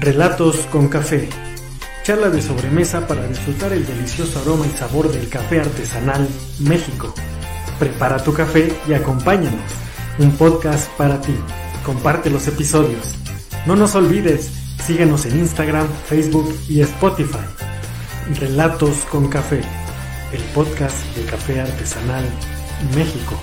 Relatos con café. Charla de sobremesa para disfrutar el delicioso aroma y sabor del café artesanal México. Prepara tu café y acompáñanos. Un podcast para ti. Comparte los episodios. No nos olvides, síguenos en Instagram, Facebook y Spotify. Relatos con café. El podcast de café artesanal México.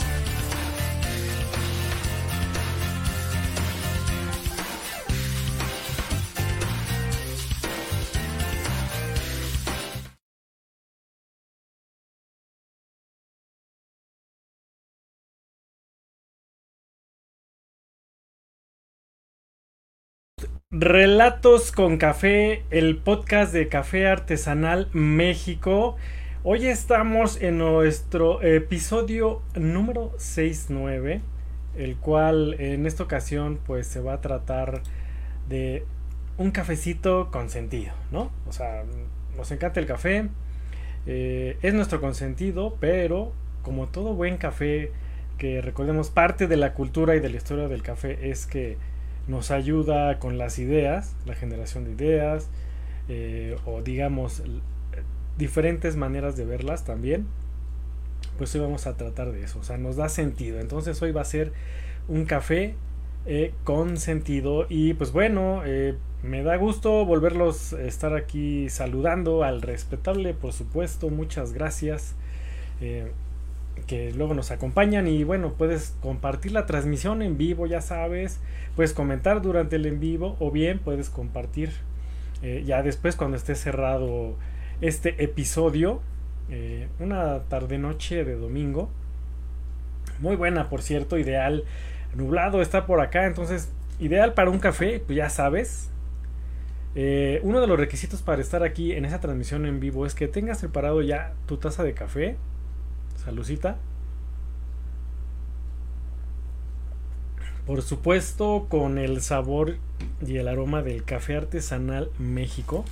Relatos con Café, el podcast de Café Artesanal México. Hoy estamos en nuestro episodio número 69, el cual en esta ocasión pues se va a tratar de un cafecito consentido, ¿no? O sea, nos encanta el café, eh, es nuestro consentido, pero como todo buen café, que recordemos parte de la cultura y de la historia del café es que nos ayuda con las ideas, la generación de ideas, eh, o digamos diferentes maneras de verlas también. Pues hoy vamos a tratar de eso, o sea, nos da sentido. Entonces hoy va a ser un café eh, con sentido y pues bueno, eh, me da gusto volverlos a estar aquí saludando al respetable, por supuesto, muchas gracias que luego nos acompañan y bueno, puedes compartir la transmisión en vivo, ya sabes, puedes comentar durante el en vivo o bien puedes compartir eh, ya después cuando esté cerrado este episodio, eh, una tarde noche de domingo, muy buena por cierto, ideal, nublado está por acá, entonces ideal para un café, pues ya sabes. Eh, uno de los requisitos para estar aquí en esa transmisión en vivo es que tengas preparado ya tu taza de café, Salucita. Por supuesto, con el sabor y el aroma del café artesanal México.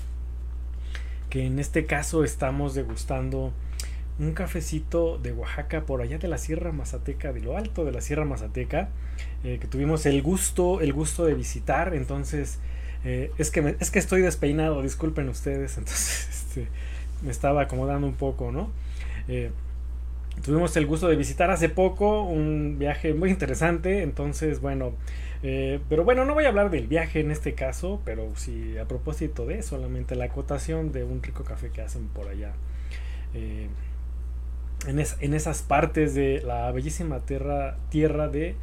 Que en este caso estamos degustando un cafecito de Oaxaca por allá de la Sierra Mazateca, de lo alto de la Sierra Mazateca, eh, que tuvimos el gusto, el gusto de visitar. Entonces, eh, es, que es que estoy despeinado, disculpen ustedes. Entonces, este, me estaba acomodando un poco, ¿no? Eh, tuvimos el gusto de visitar hace poco, un viaje muy interesante, entonces bueno, eh, pero bueno, no voy a hablar del viaje en este caso, pero sí a propósito de solamente la acotación de un rico café que hacen por allá. Eh, en, en, esas partes de la bellísima tierra, tierra de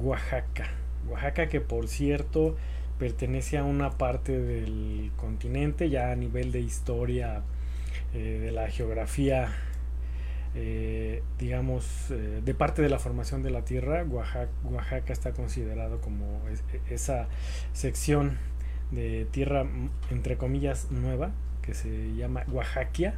Oaxaca. Oaxaca que por cierto pertenece a una parte del continente ya a nivel de historia eh, de la geografía eh, digamos, eh, de parte de la formación de la Tierra, Oaxaca, está considerado como e, esa sección de tierra, entre comillas, nueva, que se llama Oaxaquia,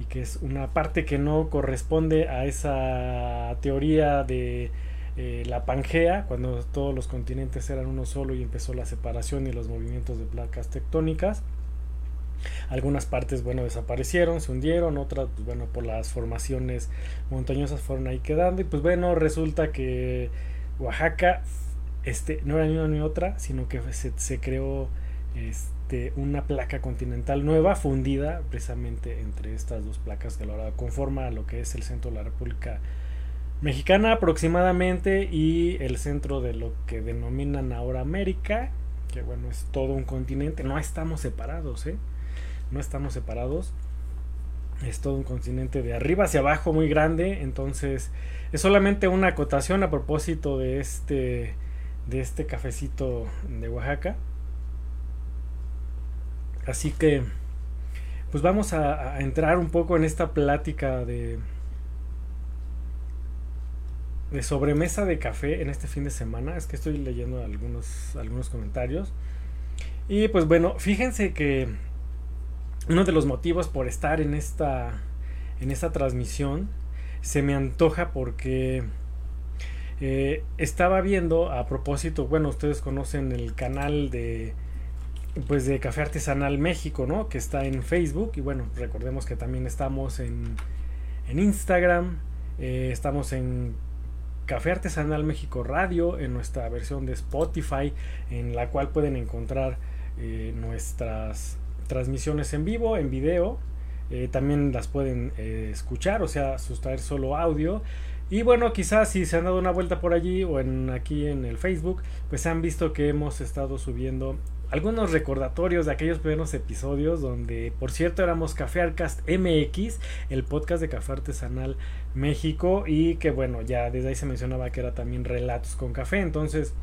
y que es una parte que no corresponde a esa teoría de eh, la Pangea, cuando todos los continentes eran uno solo y empezó la separación y los movimientos de placas tectónicas algunas partes, bueno, desaparecieron, se hundieron, otras, pues, bueno, por las formaciones montañosas fueron ahí quedando. Y pues bueno, resulta que Oaxaca este, no era ni una ni otra, sino que se, se creó este, una placa continental nueva, fundida precisamente entre estas dos placas que ahora conforma lo que es el centro de la República Mexicana aproximadamente y el centro de lo que denominan ahora América, que bueno, es todo un continente, no estamos separados, ¿eh? No estamos separados. Es todo un continente de arriba hacia abajo muy grande. Entonces es solamente una acotación a propósito de este, de este cafecito de Oaxaca. Así que pues vamos a, entrar un poco en esta plática de, de sobremesa de café en este fin de semana. Es que estoy leyendo algunos, algunos comentarios. Y pues bueno, fíjense que uno de los motivos por estar en esta, en esta transmisión se me antoja porque eh, estaba viendo a propósito, bueno, ustedes conocen el canal de pues de Café Artesanal México, ¿no? Que está en Facebook y bueno, recordemos que también estamos en, en Instagram, eh, estamos en Café Artesanal México Radio, en nuestra versión de Spotify, en la cual pueden encontrar eh, nuestras transmisiones en vivo, en video. Eh, también las pueden escuchar, o sea, sustraer solo audio. Y bueno, quizás si se han dado una vuelta por allí o en aquí en el Facebook, pues han visto que hemos estado subiendo algunos recordatorios de aquellos primeros episodios donde, por cierto, éramos Café Arcast MX, el podcast de Café Artesanal México y que bueno, ya desde ahí se mencionaba que era también Relatos con Café, entonces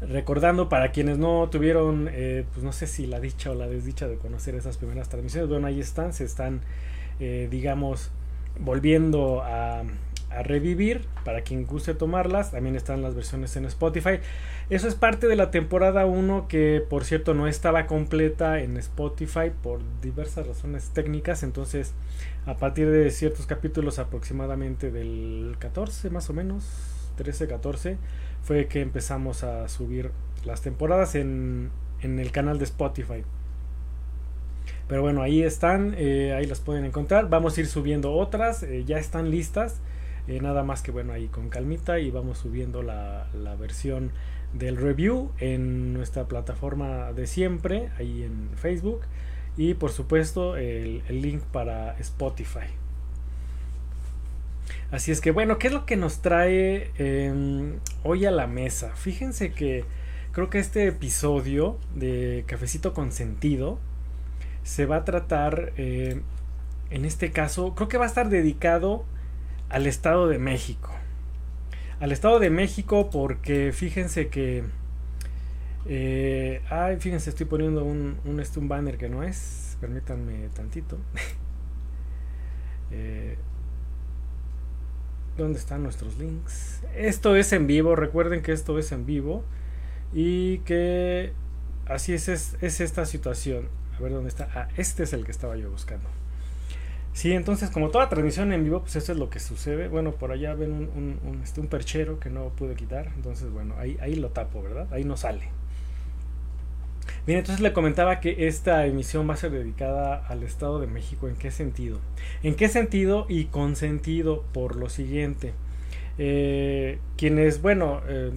recordando para quienes no tuvieron, eh, pues no sé si la dicha o la desdicha de conocer esas primeras transmisiones, bueno, ahí están, se están, eh, digamos, volviendo a, a revivir para quien guste tomarlas. También están las versiones en Spotify. Eso es parte de la temporada 1 que por cierto no estaba completa en Spotify por diversas razones técnicas. Entonces a partir de ciertos capítulos aproximadamente del 14 más o menos, 13-14, fue que empezamos a subir las temporadas en, en el canal de Spotify. Pero bueno, ahí están, eh, ahí las pueden encontrar. Vamos a ir subiendo otras, eh, ya están listas. Eh, nada más que bueno, ahí con calmita y vamos subiendo la, versión del review en nuestra plataforma de siempre, ahí en Facebook. Y por supuesto el, link para Spotify. Así es que bueno, ¿qué es lo que nos trae em, hoy a la mesa? Fíjense que creo que este episodio de Cafecito con Sentido se va a tratar, eh, en este caso, creo que va a estar dedicado al Estado de México. Al Estado de México porque fíjense que... Eh, ay, fíjense, estoy poniendo un, un, este, un banner que no es. Permítanme tantito. eh, ¿Dónde están nuestros links? Esto es en vivo, recuerden que esto es en vivo. Y que así es, es, es esta situación. A ver dónde está. Ah, este es el que estaba yo buscando. Sí, entonces como toda transmisión en vivo, pues eso es lo que sucede. Bueno, por allá ven un, este, un perchero que no pude quitar. Entonces, bueno, ahí, ahí lo tapo, ¿verdad? Ahí no sale. Bien, entonces le comentaba que esta emisión va a ser dedicada al Estado de México. ¿En qué sentido? ¿En qué sentido y con sentido por lo siguiente? Eh, quienes, bueno, eh,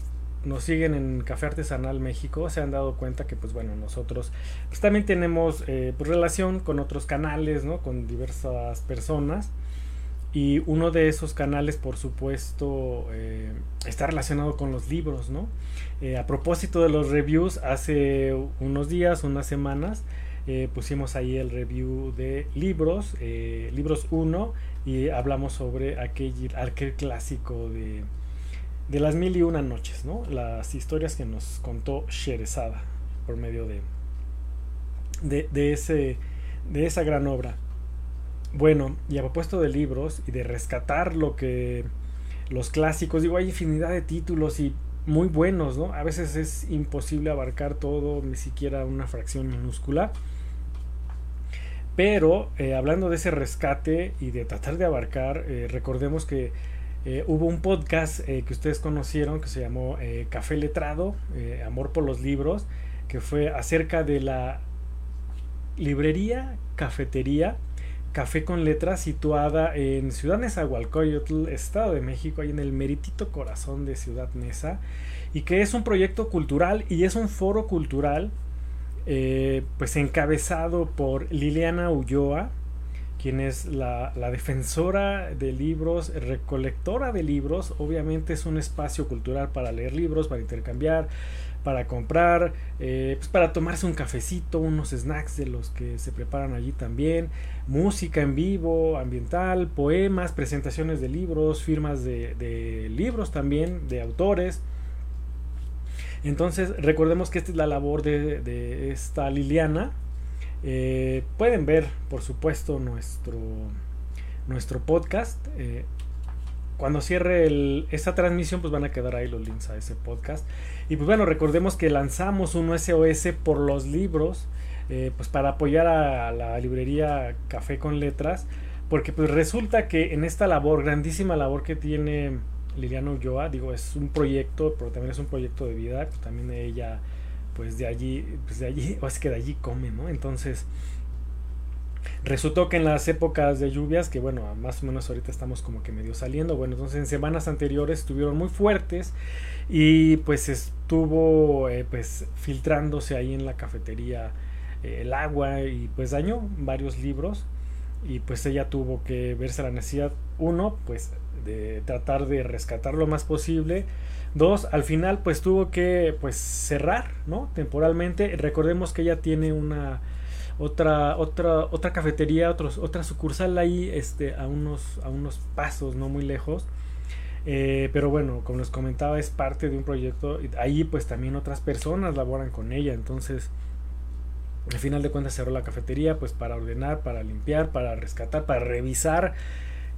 nos siguen en Café Artesanal México se han dado cuenta que pues bueno nosotros pues también tenemos eh, pues, relación con otros canales no con diversas personas y uno de esos canales por supuesto eh, está relacionado con los libros no eh, a propósito de los reviews hace unos días unas semanas pusimos ahí el review de libros libros 1 y hablamos sobre aquel, aquel clásico de de las mil y una noches, ¿no? Las historias que nos contó Sherezada por medio de, de, ese, de esa gran obra. Bueno, y a propósito de libros y de rescatar lo que los clásicos, digo, hay infinidad de títulos y muy buenos, ¿no? A veces es imposible abarcar todo, ni siquiera una fracción minúscula. Pero eh, hablando de ese rescate y de tratar de abarcar, eh, recordemos que eh, hubo un podcast que ustedes conocieron que se llamó Café Letrado, Amor por los Libros, que fue acerca de la librería, cafetería, Café con Letras, situada en Ciudad Nezahualcóyotl, Estado de México, ahí en el meritito corazón de Ciudad Neza, y que es un proyecto cultural y es un foro cultural, pues encabezado por Liliana Ulloa, quien es la, defensora de libros, recolectora de libros. Obviamente es un espacio cultural para leer libros, para intercambiar, para comprar, eh, pues para tomarse un cafecito, unos snacks de los que se preparan allí también, música en vivo, ambiental, poemas, presentaciones de libros, firmas de, libros también, de autores. Entonces recordemos que esta es la labor de, de esta Liliana, eh, pueden ver, por supuesto, nuestro, nuestro podcast. Eh, cuando cierre esta transmisión, pues van a quedar ahí los links a ese podcast. Y pues bueno, recordemos que lanzamos un SOS por los libros, eh, pues para apoyar a la librería Café con Letras, porque pues resulta que en esta labor, grandísima labor que tiene Liliana Ulloa, digo, es un proyecto, pero también es un proyecto de vida, pues también ella pues de allí, pues de allí, o es que de allí come, ¿no? Entonces, Resultó que en las épocas de lluvias, que bueno, más o menos ahorita estamos como que medio saliendo, bueno, entonces en semanas anteriores estuvieron muy fuertes y pues estuvo eh, pues filtrándose ahí en la cafetería eh, el agua y pues dañó varios libros y pues ella tuvo que verse la necesidad, uno, pues de tratar de rescatar lo más posible, dos, al final pues tuvo que pues cerrar, ¿no? Temporalmente, recordemos que ella tiene una otra otra otra cafetería otros, otra sucursal ahí este a unos a unos pasos no muy lejos. Eh, pero bueno como les comentaba es parte de un proyecto ahí pues también otras personas laboran con ella. Entonces al final de cuentas cerró la cafetería pues para ordenar para limpiar para rescatar para revisar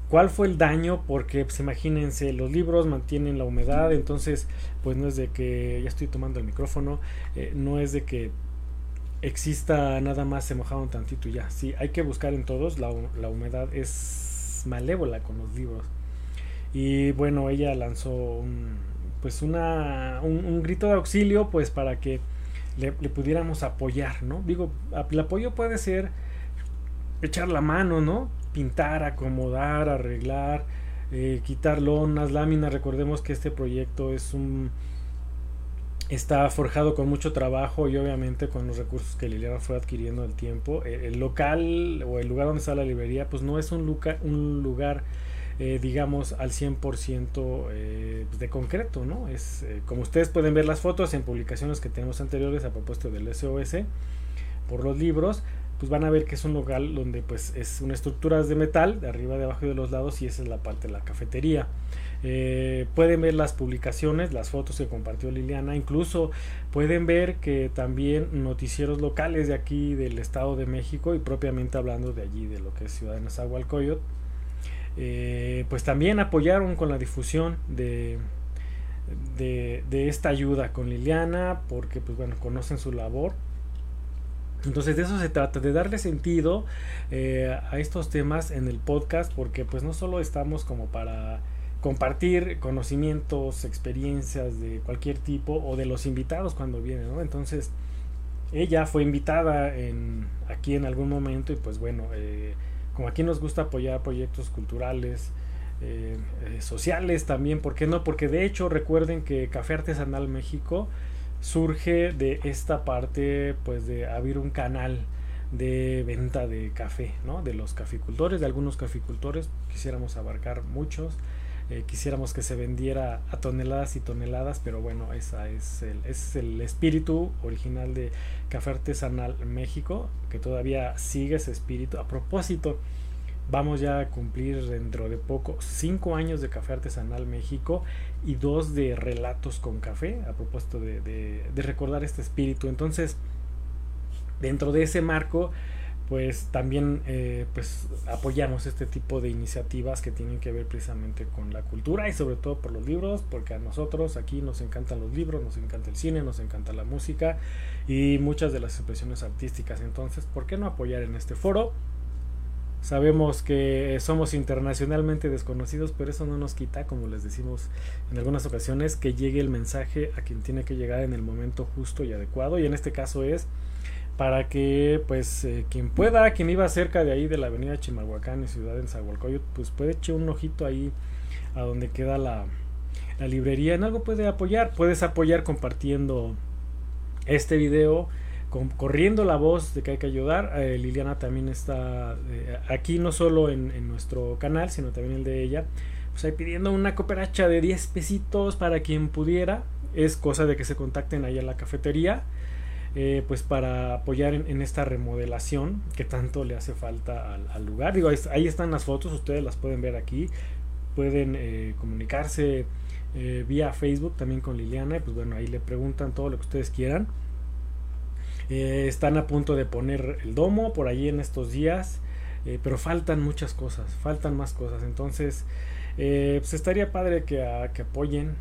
cuál fue el daño porque pues imagínense los libros mantienen la humedad. Entonces pues no es de que ya estoy tomando el micrófono eh, no es de que exista nada más se mojaron tantito y ya. Sí, hay que buscar en todos, la, la humedad es malévola con los libros. Y bueno, ella lanzó un, pues una, un, grito de auxilio pues para que le, pudiéramos apoyar, ¿no? Digo, el apoyo puede ser echar la mano, ¿no? Pintar, acomodar, arreglar, eh, quitar lonas, láminas. Recordemos que este proyecto es un está forjado con mucho trabajo y obviamente con los recursos que Liliana fue adquiriendo el tiempo. Eh, el local o el lugar donde está la librería pues no es un, lugar, eh, digamos al 100% eh, de concreto, ¿no? Es como ustedes pueden ver las fotos en publicaciones que tenemos anteriores a propósito del SOS por los libros, pues van a ver que es un local donde pues es una estructura de metal de arriba, de abajo y de los lados y esa es la parte de la cafetería. Eh, pueden ver las publicaciones, las fotos que compartió Liliana, incluso pueden ver que también noticieros locales de aquí del Estado de México y propiamente hablando de allí, de lo que es Ciudad de Nezahualcóyotl, eh, pues también apoyaron con la difusión de, de, esta ayuda con Liliana, porque pues bueno, conocen su labor. Entonces de eso se trata, de darle sentido eh, a estos temas en el podcast, porque pues no solo estamos como para compartir conocimientos, experiencias de cualquier tipo o de los invitados cuando vienen, ¿no? Entonces, ella fue invitada en, aquí en algún momento y pues bueno, eh, como aquí nos gusta apoyar proyectos culturales, eh, eh, sociales también, ¿por qué no? Porque de hecho recuerden que Café Artesanal México surge de esta parte pues de abrir un canal de venta de café, ¿no? De los caficultores, de algunos caficultores, quisiéramos abarcar muchos, eh, quisiéramos que se vendiera a toneladas y toneladas, pero bueno, esa es el, es el espíritu original de Café Artesanal México, que todavía sigue ese espíritu. A propósito, vamos ya a cumplir dentro de poco cinco años de Café Artesanal México y dos de relatos con café, a propósito de, de recordar este espíritu. Entonces, dentro de ese marco, pues también eh, pues apoyamos este tipo de iniciativas que tienen que ver precisamente con la cultura y sobre todo por los libros porque a nosotros aquí nos encantan los libros nos encanta el cine nos encanta la música y muchas de las expresiones artísticas. Entonces por qué no apoyar en este foro sabemos que somos internacionalmente desconocidos pero eso no nos quita como les decimos en algunas ocasiones que llegue el mensaje a quien tiene que llegar en el momento justo y adecuado. Y en este caso es para que pues eh, quien pueda, quien iba cerca de ahí de la avenida Chimalhuacán y Ciudad en Zahualcoyot, pues puede echar un ojito ahí a donde queda la, la librería. En algo puede apoyar, puedes apoyar compartiendo este video, corriendo la voz de que hay que ayudar. Eh, Liliana también está eh, aquí, no solo en, en, nuestro canal, sino también el de ella. Pues ahí pidiendo una cooperacha de 10 pesitos para quien pudiera. Es cosa de que se contacten ahí a la cafetería eh, pues para apoyar en, esta remodelación que tanto le hace falta al, lugar. Digo, ahí, están las fotos, ustedes las pueden ver aquí, pueden eh, comunicarse eh, vía Facebook también con Liliana, y pues bueno, ahí le preguntan todo lo que ustedes quieran. están a punto de poner el domo por ahí en estos días, pero faltan muchas cosas, faltan más cosas, entonces... pues estaría padre que, que apoyen.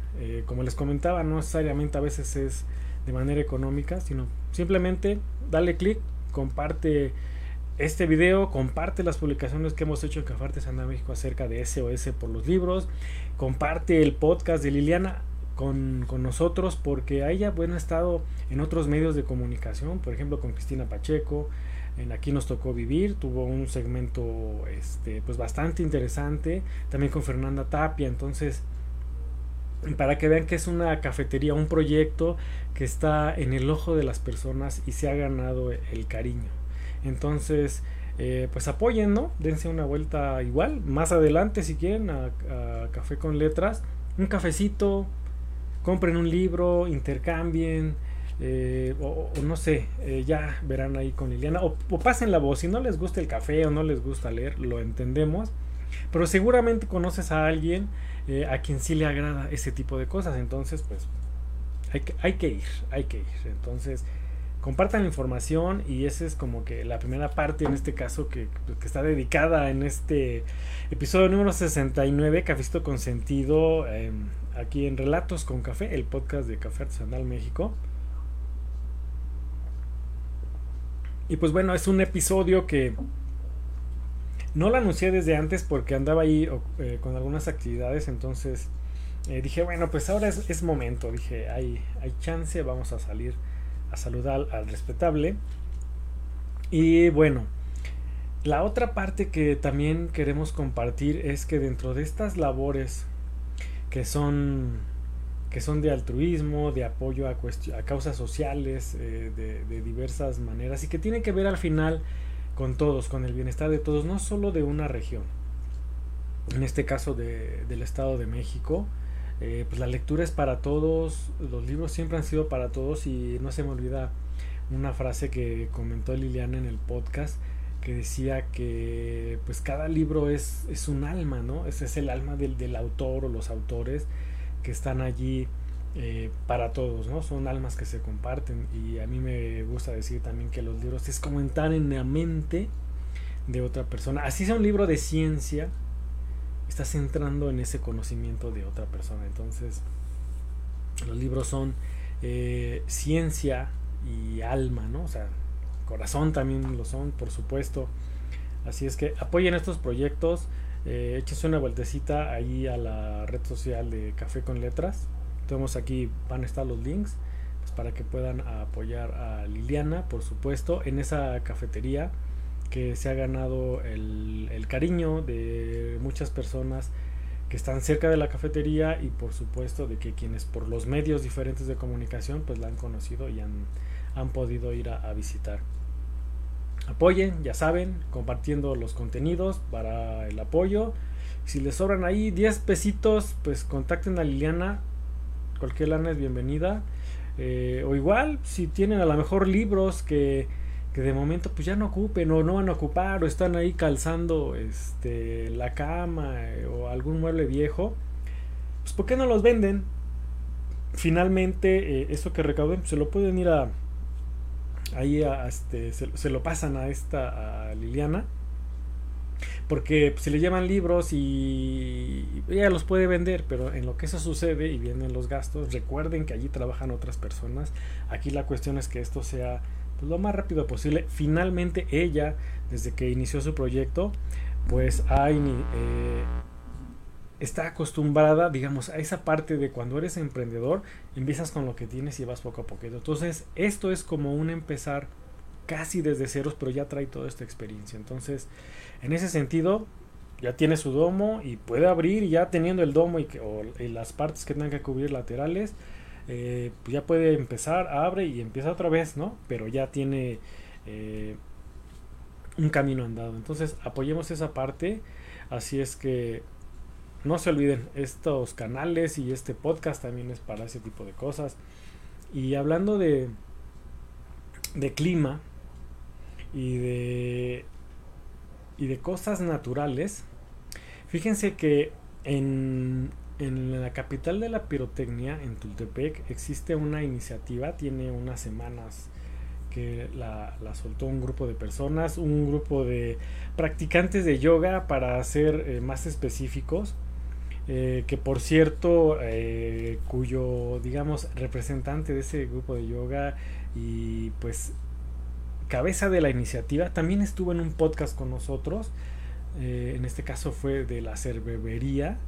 como les comentaba, no necesariamente a veces es de manera económica, sino simplemente dale clic, comparte este video, comparte las publicaciones que hemos hecho en Café Artesanal México acerca de SOS por los libros, comparte el podcast de Liliana con, nosotros porque ella bueno, ha estado en otros medios de comunicación, por ejemplo con Cristina Pacheco, en Aquí nos tocó vivir, tuvo un segmento este, pues bastante interesante, también con Fernanda Tapia, entonces para que vean que es una cafetería, un proyecto que está en el ojo de las personas y se ha ganado el cariño. Entonces, eh, pues apoyen, ¿no? Dense una vuelta igual, más adelante si quieren, a, Café con Letras, un cafecito, compren un libro, intercambien, eh, o, no sé, eh, ya verán ahí con Liliana, o, o pasen la voz, si no les gusta el café o no les gusta leer, lo entendemos, pero seguramente conoces a alguien eh, a quien sí le agrada ese tipo de cosas. Entonces, pues hay que, hay que ir, hay que ir. Entonces, compartan la información y esa es como que la primera parte en este caso que, que está dedicada en este episodio número 69, Cafesto con Sentido, em, aquí en Relatos con Café, el podcast de Café Artesanal México. Y pues bueno, es un episodio que no lo anuncié desde antes porque andaba ahí eh, con algunas actividades, entonces eh, dije, bueno, pues ahora es, momento, dije, hay, hay chance, vamos a salir a saludar al respetable. Y bueno, la otra parte que también queremos compartir es que dentro de estas labores que son que son de altruismo, de apoyo a, a causas sociales eh, de, de, diversas maneras y que tiene que ver al final con todos, con el bienestar de todos, no solo de una región. En este caso de, del Estado de México, eh, pues la lectura es para todos, los libros siempre han sido para todos y no se me olvida una frase que comentó Liliana en el podcast que decía que pues cada libro es, es un alma, ¿no? Ese es el alma del, del autor o los autores que están allí eh, para todos, ¿no? Son almas que se comparten y a mí me gusta decir también que los libros es como entrar en la mente de otra persona. Así sea un libro de ciencia, estás entrando en ese conocimiento de otra persona. Entonces, los libros son eh, ciencia y alma, ¿no? O sea, corazón también lo son, por supuesto. Así es que apoyen estos proyectos. Eh, una vueltecita ahí a la red social de Café con Letras tenemos aquí, van a estar los links pues, para que puedan apoyar a Liliana, por supuesto, en esa cafetería que se ha ganado el, cariño de muchas personas que están cerca de la cafetería y por supuesto de que quienes por los medios diferentes de comunicación pues la han conocido y han, han podido ir a, a, visitar. Apoyen, ya saben, compartiendo los contenidos para el apoyo. Si les sobran ahí 10 pesitos, pues contacten a Liliana cualquier lana es bienvenida. Eh, o igual, si tienen a lo mejor libros que, que, de momento pues ya no ocupen o no van a ocupar o están ahí calzando este, la cama eh, o algún mueble viejo, pues ¿por qué no los venden? Finalmente, eh, eso que recauden pues, se lo pueden ir a ahí a, este, se, se, lo pasan a esta a Liliana porque si le llevan libros y ella los puede vender, pero en lo que eso sucede y vienen los gastos, recuerden que allí trabajan otras personas. Aquí la cuestión es que esto sea pues, lo más rápido posible. Finalmente ella, desde que inició su proyecto, pues eh, está acostumbrada, digamos, a esa parte de cuando eres emprendedor, empiezas con lo que tienes y vas poco a poco. Entonces, esto es como un empezar casi desde ceros, pero ya trae toda esta experiencia. Entonces, en ese sentido, ya tiene su domo y puede abrir, ya teniendo el domo y, o, las partes que tengan que cubrir laterales, eh, pues ya puede empezar, abre y empieza otra vez, ¿no? Pero ya tiene eh, un camino andado. Entonces, apoyemos esa parte. Así es que no se olviden, estos canales y este podcast también es para ese tipo de cosas. Y hablando de, de clima, y de, y de cosas naturales, fíjense que en, en la capital de la pirotecnia, en Tultepec, existe una iniciativa, tiene unas semanas que la, soltó un grupo de personas, un grupo de practicantes de yoga para ser eh, más específicos, eh, que por cierto, eh, cuyo digamos representante de ese grupo de yoga y pues cabeza de la iniciativa, también estuvo en un podcast con nosotros. En este caso fue de la cervecería.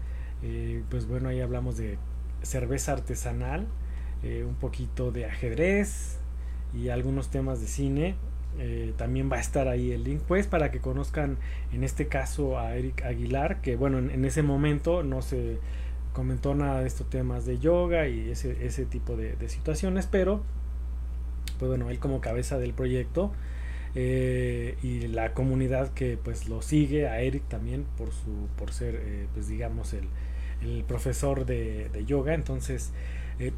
Eh, pues bueno, ahí hablamos de cerveza artesanal, eh, un poquito de ajedrez y algunos temas de cine. eh, también va a estar ahí el link, pues para que conozcan en este caso a Eric Aguilar, que bueno, en, ese momento no se comentó nada de estos temas de yoga y ese, ese tipo de, situaciones, pero pues bueno, él como cabeza del proyecto eh, y la comunidad que pues lo sigue, a Eric también por, su, por ser eh, pues digamos el, el profesor de, yoga, entonces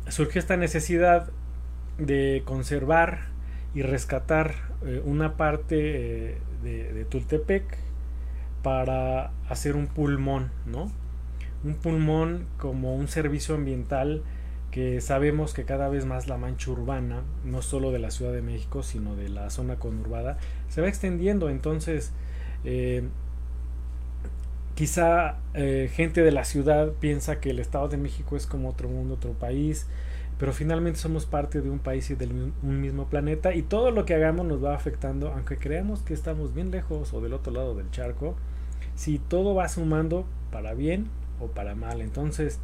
surgió esta necesidad de conservar y rescatar eh, una parte eh, de, Tultepec para hacer un pulmón, ¿no? Un pulmón como un servicio ambiental que sabemos que cada vez más la mancha urbana, no solo de la Ciudad de México, sino de la zona conurbada, se va extendiendo. Entonces, eh, quizá gente de la ciudad piensa que el Estado de México es como otro mundo, otro país, pero finalmente somos parte de un país y de un mismo planeta y todo lo que hagamos nos va afectando, aunque creamos que estamos bien lejos o del otro lado del charco, si todo va sumando para bien o para mal. Entonces,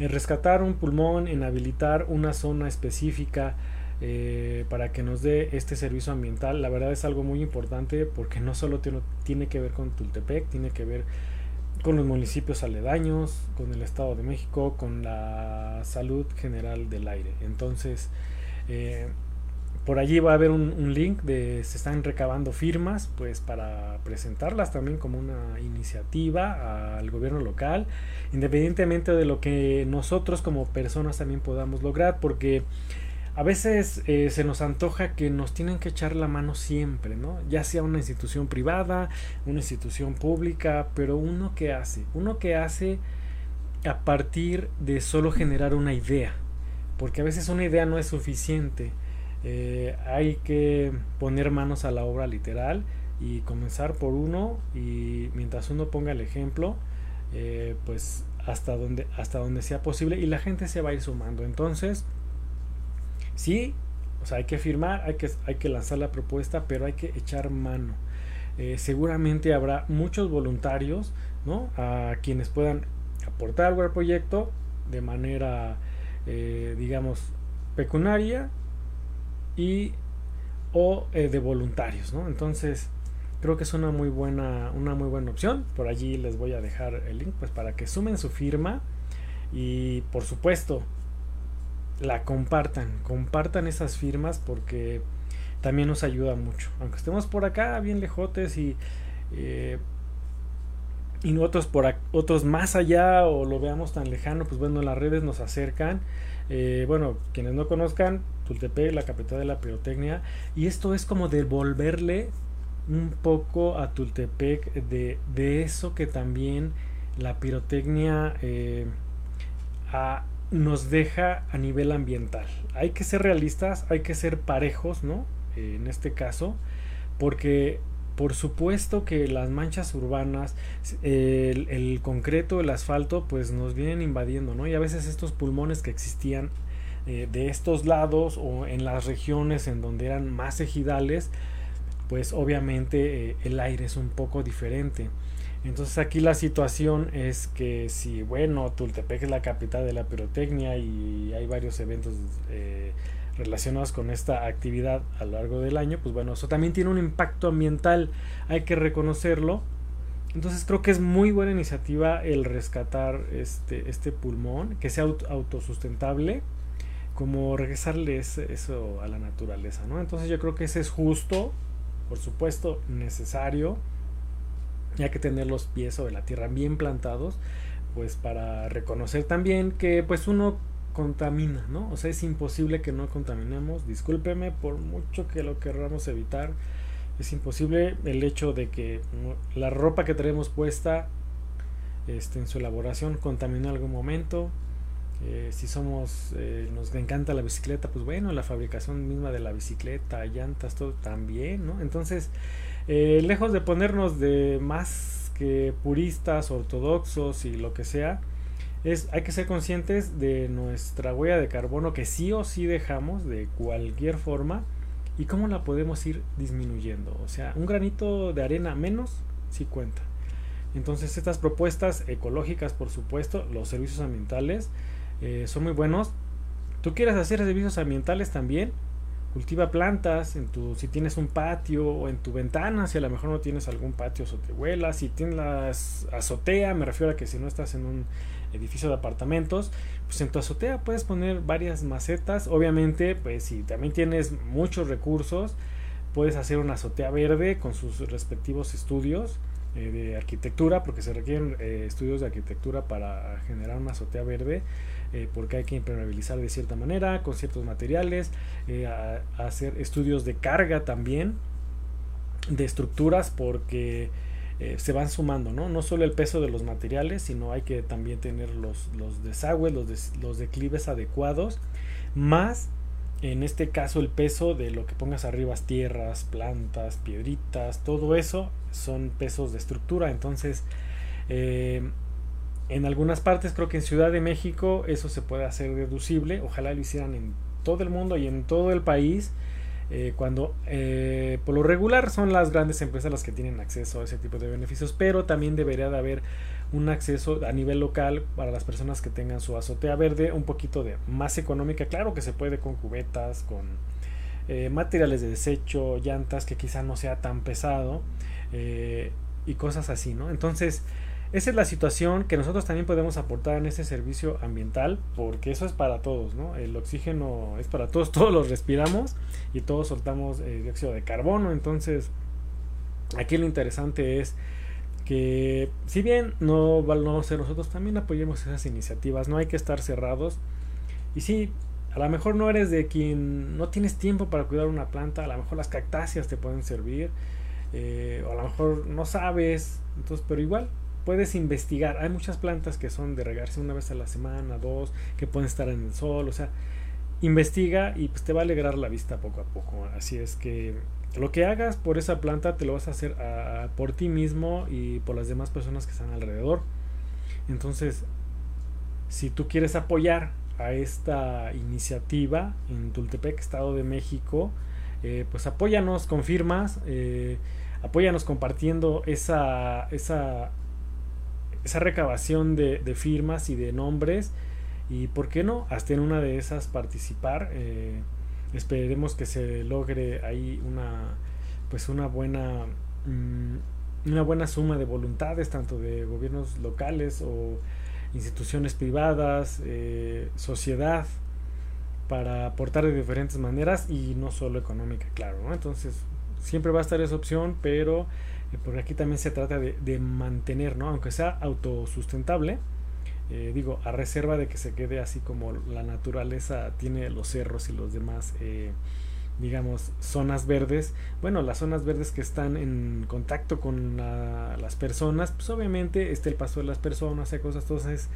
en rescatar un pulmón, en habilitar una zona específica eh, para que nos dé este servicio ambiental, la verdad es algo muy importante porque no solo tiene, que ver con Tultepec, tiene que ver con los municipios aledaños, con el Estado de México, con la salud general del aire. Entonces, eh, por allí va a haber un, link de se están recabando firmas, pues para presentarlas también como una iniciativa al gobierno local, independientemente de lo que nosotros como personas también podamos lograr, porque a veces eh, se nos antoja que nos tienen que echar la mano siempre, ¿no? Ya sea una institución privada, una institución pública, pero uno que hace, uno que hace a partir de solo generar una idea, porque a veces una idea no es suficiente, eh, hay que poner manos a la obra literal y comenzar por uno y mientras uno ponga el ejemplo, eh, pues hasta donde, hasta donde sea posible y la gente se va a ir sumando. Entonces, Sí, o sea, hay que firmar, hay que, hay que lanzar la propuesta, pero hay que echar mano. Eh, seguramente habrá muchos voluntarios, ¿no? A quienes puedan aportar algo al proyecto de manera, digamos, pecunaria y o eh, de voluntarios, ¿no? Entonces, creo que es una muy buena, una muy buena opción. Por allí les voy a dejar el link, pues, para que sumen su firma y, por supuesto, la compartan, compartan esas firmas porque también nos ayuda mucho. Aunque estemos por acá bien lejotes y, eh, y otros, por otros más allá o lo veamos tan lejano, pues bueno, las redes nos acercan. Eh, bueno, quienes no conozcan, Tultepec, la capital de la pirotecnia, y esto es como devolverle un poco a Tultepec de, eso que también la pirotecnia eh, nos deja a nivel ambiental. Hay que ser realistas, hay que ser parejos, ¿no? en este caso, porque por supuesto que las manchas urbanas, el, concreto, el asfalto, pues nos vienen invadiendo, ¿no? Y a veces estos pulmones que existían eh, de estos lados o en las regiones en donde eran más ejidales, pues obviamente eh, el aire es un poco diferente. Entonces aquí la situación es que si, bueno, Tultepec es la capital de la pirotecnia y hay varios eventos eh, relacionados con esta actividad a lo largo del año, pues bueno, eso también tiene un impacto ambiental, hay que reconocerlo. Entonces creo que es muy buena iniciativa el rescatar este, este pulmón, que sea autosustentable, como regresarle eso a la naturaleza, ¿no? Entonces yo creo que ese es justo, por supuesto, necesario y hay que tener los pies sobre la tierra bien plantados, pues para reconocer también que pues uno contamina, ¿no? O sea, es imposible que no contaminemos, discúlpeme por mucho que lo queramos evitar, es imposible el hecho de que la ropa que tenemos puesta este, en su elaboración contamine en algún momento. Eh, si somos, eh, nos encanta la bicicleta, pues bueno, la fabricación misma de la bicicleta, llantas, todo también, ¿no? Entonces, eh, lejos de ponernos de más que puristas, ortodoxos y lo que sea, es, hay que ser conscientes de nuestra huella de carbono que sí o sí dejamos de cualquier forma y cómo la podemos ir disminuyendo. O sea, un granito de arena menos sí cuenta. Entonces estas propuestas ecológicas, por supuesto, los servicios ambientales eh, son muy buenos. ¿Tú quieres hacer servicios ambientales también? cultiva plantas en tu si tienes un patio o en tu ventana si a lo mejor no tienes algún patio azotehuela si tienes la azotea me refiero a que si no estás en un edificio de apartamentos pues en tu azotea puedes poner varias macetas obviamente pues si también tienes muchos recursos puedes hacer una azotea verde con sus respectivos estudios eh, de arquitectura porque se requieren eh, estudios de arquitectura para generar una azotea verde eh, porque hay que impermeabilizar de cierta manera, con ciertos materiales, eh, hacer estudios de carga también, de estructuras, porque eh, se van sumando, ¿no? No solo el peso de los materiales, sino hay que también tener los, los desagües, los, los declives adecuados, más en este caso el peso de lo que pongas arriba, tierras, plantas, piedritas, todo eso son pesos de estructura, entonces en algunas partes, creo que en Ciudad de México eso se puede hacer deducible. Ojalá lo hicieran en todo el mundo y en todo el país. Eh, cuando eh, por lo regular son las grandes empresas las que tienen acceso a ese tipo de beneficios, pero también debería de haber un acceso a nivel local para las personas que tengan su azotea verde un poquito de más económica. Claro que se puede con cubetas, con eh, materiales de desecho, llantas que quizá no sea tan pesado y cosas así, ¿no? Entonces, esa es la situación que nosotros también podemos aportar en ese servicio ambiental, porque eso es para todos, ¿no? El oxígeno es para todos, todos los respiramos y todos soltamos eh, dióxido de carbono, entonces aquí lo interesante es que si bien no vamos a ser nosotros, también apoyemos esas iniciativas, no hay que estar cerrados. Y sí, a lo mejor no eres de quien no tienes tiempo para cuidar una planta, a lo mejor las cactáceas te pueden servir, eh, o a lo mejor no sabes, entonces, pero igual puedes investigar. Hay muchas plantas que son de regarse una vez a la semana, dos, que pueden estar en el sol, o sea, investiga y pues te va a alegrar la vista poco a poco. Así es que lo que hagas por esa planta te lo vas a hacer por ti mismo y por las demás personas que están alrededor. Entonces, si tú quieres apoyar a esta iniciativa en Tultepec, Estado de México, eh, pues apóyanos con firmas, eh, apóyanos compartiendo esa, esa esa recabación de, firmas y de nombres y por qué no hasta en una de esas participar eh, esperemos que se logre ahí una pues una buena mm, una buena suma de voluntades tanto de gobiernos locales o instituciones privadas eh, sociedad para aportar de diferentes maneras y no solo económica claro entonces siempre va a estar esa opción pero porque aquí también se trata de, mantener, ¿no? aunque sea autosustentable, eh, digo, a reserva de que se quede así como la naturaleza tiene los cerros y los demás, eh, digamos, zonas verdes. Bueno, las zonas verdes que están en contacto con las personas, pues obviamente está el paso de las personas, hay cosas, entonces,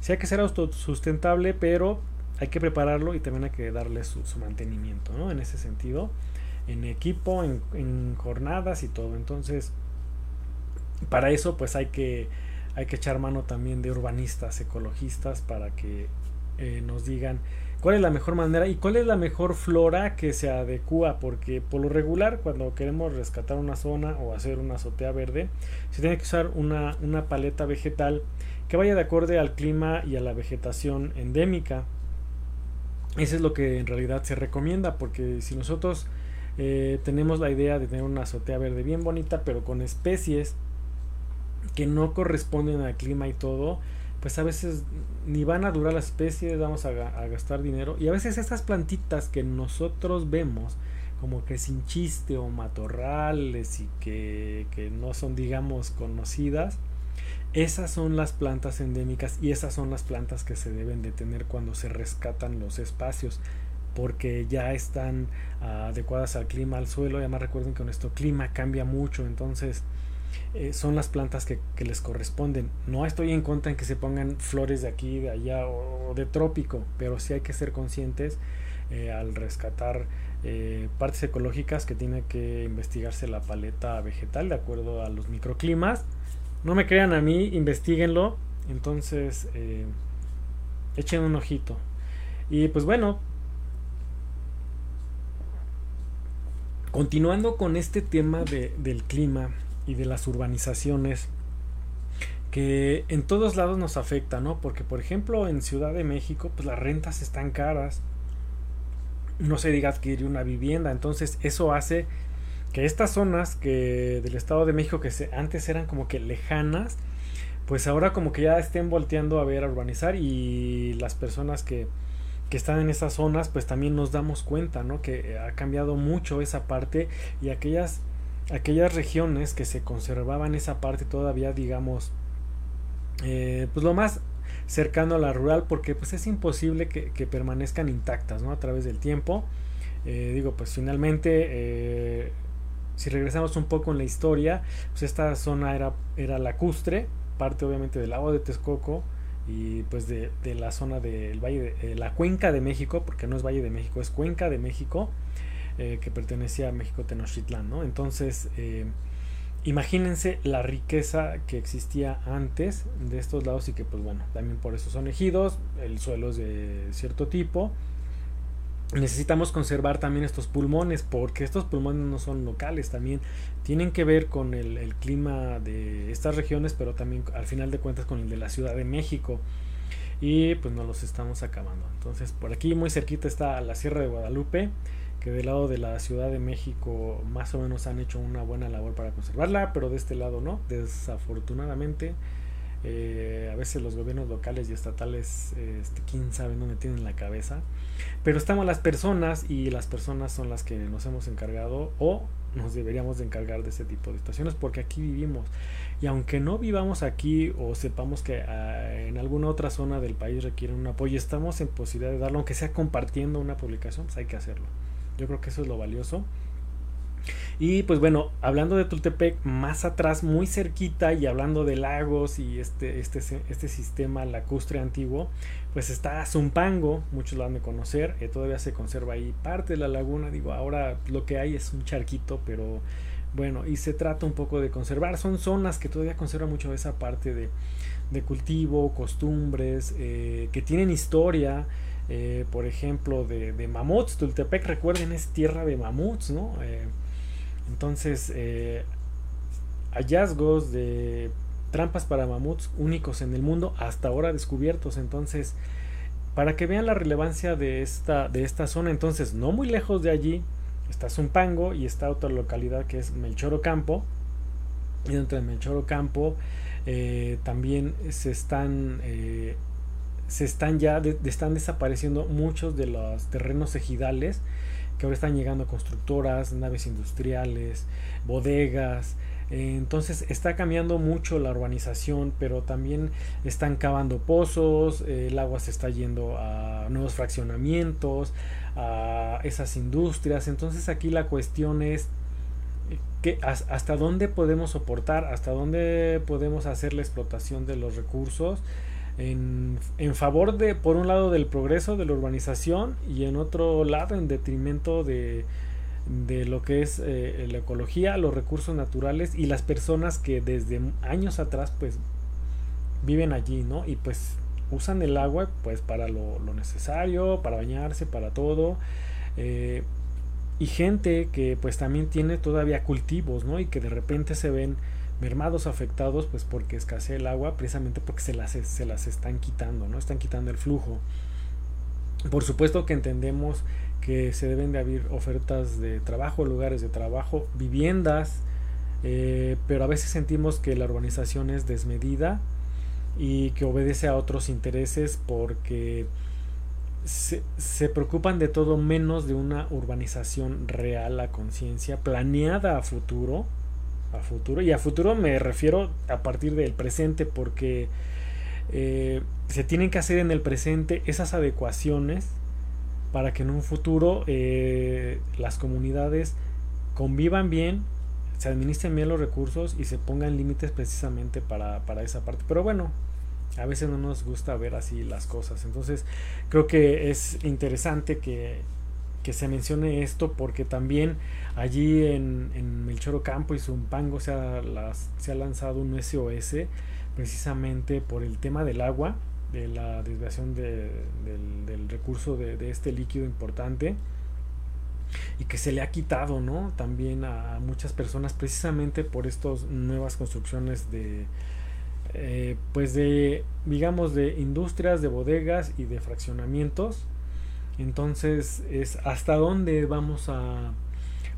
sí hay que ser autosustentable, pero hay que prepararlo y también hay que darle su, mantenimiento, ¿no? En ese sentido, en equipo, en, jornadas y todo. Entonces, para eso pues hay que, hay que echar mano también de urbanistas, ecologistas, para que eh, nos digan cuál es la mejor manera y cuál es la mejor flora que se adecua, porque por lo regular cuando queremos rescatar una zona o hacer una azotea verde, se tiene que usar una, una paleta vegetal que vaya de acorde al clima y a la vegetación endémica. Eso es lo que en realidad se recomienda, porque si nosotros eh, tenemos la idea de tener una azotea verde bien bonita, pero con especies que no corresponden al clima y todo, pues a veces ni van a durar las especies, vamos a, gastar dinero. Y a veces estas plantitas que nosotros vemos como que sin chiste o matorrales y que, que no son digamos conocidas, esas son las plantas endémicas y esas son las plantas que se deben de tener cuando se rescatan los espacios porque ya están adecuadas al clima, al suelo. Y además recuerden que nuestro clima cambia mucho, entonces eh, son las plantas que, les corresponden. No estoy en contra en que se pongan flores de aquí, de allá o, de trópico, pero sí hay que ser conscientes eh, al rescatar eh, partes ecológicas que tiene que investigarse la paleta vegetal de acuerdo a los microclimas. No me crean a mí, investiguenlo. Entonces, echen un ojito. Y pues bueno, continuando con este tema del clima, y de las urbanizaciones que en todos lados nos afecta, ¿no? Porque por ejemplo en Ciudad de México pues las rentas están caras no se diga adquirir una vivienda. Entonces eso hace que estas zonas que del Estado de México que se, antes eran como que lejanas, pues ahora como que ya estén volteando a ver a urbanizar y las personas que, que están en esas zonas pues también nos damos cuenta, ¿no? Que ha cambiado mucho esa parte y aquellas aquellas regiones que se conservaban esa parte todavía digamos eh, pues lo más cercano a la rural porque pues es imposible que, permanezcan intactas ¿no? a través del tiempo eh, digo pues finalmente eh, si regresamos un poco en la historia pues esta zona era, era lacustre parte obviamente del lago de Texcoco y pues de, la zona del valle de la cuenca de México porque no es valle de México es cuenca de México que pertenecía a México Tenochtitlán ¿no? entonces imagínense la riqueza que existía antes de estos lados y que pues bueno, también por eso son ejidos, el suelo es de cierto tipo. Necesitamos conservar también estos pulmones porque estos pulmones no son locales, también tienen que ver con el, clima de estas regiones, pero también al final de cuentas con el de la Ciudad de México y pues no los estamos acabando. Entonces por aquí muy cerquita está la Sierra de Guadalupe que del lado de la Ciudad de México más o menos han hecho una buena labor para conservarla, pero de este lado no, desafortunadamente. Eh, a veces los gobiernos locales y estatales, este, quién sabe dónde tienen la cabeza. Pero estamos las personas y las personas son las que nos hemos encargado o nos deberíamos de encargar de ese tipo de situaciones porque aquí vivimos. Y aunque no vivamos aquí o sepamos que ah, en alguna otra zona del país requieren un apoyo, estamos en posibilidad de darlo, aunque sea compartiendo una publicación, pues hay que hacerlo. Yo creo que eso es lo valioso. Y pues bueno, hablando de Tultepec, más atrás, muy cerquita, y hablando de lagos y este, este, este sistema lacustre antiguo, pues está Zumpango, muchos lo han de conocer, eh, todavía se conserva ahí parte de la laguna, digo, ahora lo que hay es un charquito, pero bueno, y se trata un poco de conservar, son zonas que todavía conservan mucho esa parte de, de cultivo, costumbres, eh, que tienen historia, eh, por ejemplo, de, mamuts. Tultepec, recuerden, es tierra de mamuts, ¿no? Entonces, hallazgos de trampas para mamuts únicos en el mundo hasta ahora descubiertos. Entonces, para que vean la relevancia de esta, de esta zona, entonces, no muy lejos de allí está Zumpango y está otra localidad que es Melchoro Campo. Y dentro de Melchoro Campo también se están se están ya están desapareciendo muchos de los terrenos ejidales que ahora están llegando constructoras, naves industriales, bodegas. Entonces está cambiando mucho la urbanización, pero también están cavando pozos, el agua se está yendo a nuevos fraccionamientos, a esas industrias. Entonces aquí la cuestión es que hasta dónde podemos soportar, hasta dónde podemos hacer la explotación de los recursos en, en, favor de, por un lado, del progreso de la urbanización y en otro lado, en detrimento de, de lo que es eh, la ecología, los recursos naturales y las personas que desde años atrás pues viven allí, ¿no? Y pues usan el agua pues para lo, necesario, para bañarse, para todo. Eh, y gente que pues también tiene todavía cultivos, ¿no? Y que de repente se ven mermados afectados pues porque escasea el agua precisamente porque se las, se las están quitando, ¿no? Están quitando el flujo. Por supuesto que entendemos que se deben de abrir ofertas de trabajo, lugares de trabajo, viviendas, eh, pero a veces sentimos que la urbanización es desmedida y que obedece a otros intereses porque se, preocupan de todo menos de una urbanización real a conciencia, planeada a futuro, a futuro. Y a futuro me refiero a partir del presente porque eh, se tienen que hacer en el presente esas adecuaciones para que en un futuro eh, las comunidades convivan bien, se administren bien los recursos y se pongan límites precisamente para, para esa parte. Pero bueno, a veces no nos gusta ver así las cosas. Entonces creo que es interesante que que se mencione esto porque también allí en, en Melchoro Campo y Zumpango se ha, se ha lanzado un SOS precisamente por el tema del agua, de la desviación del, recurso de, este líquido importante y que se le ha quitado ¿no? también a muchas personas precisamente por estas nuevas construcciones de eh, pues de digamos de industrias de bodegas y de fraccionamientos Entonces es hasta dónde vamos a,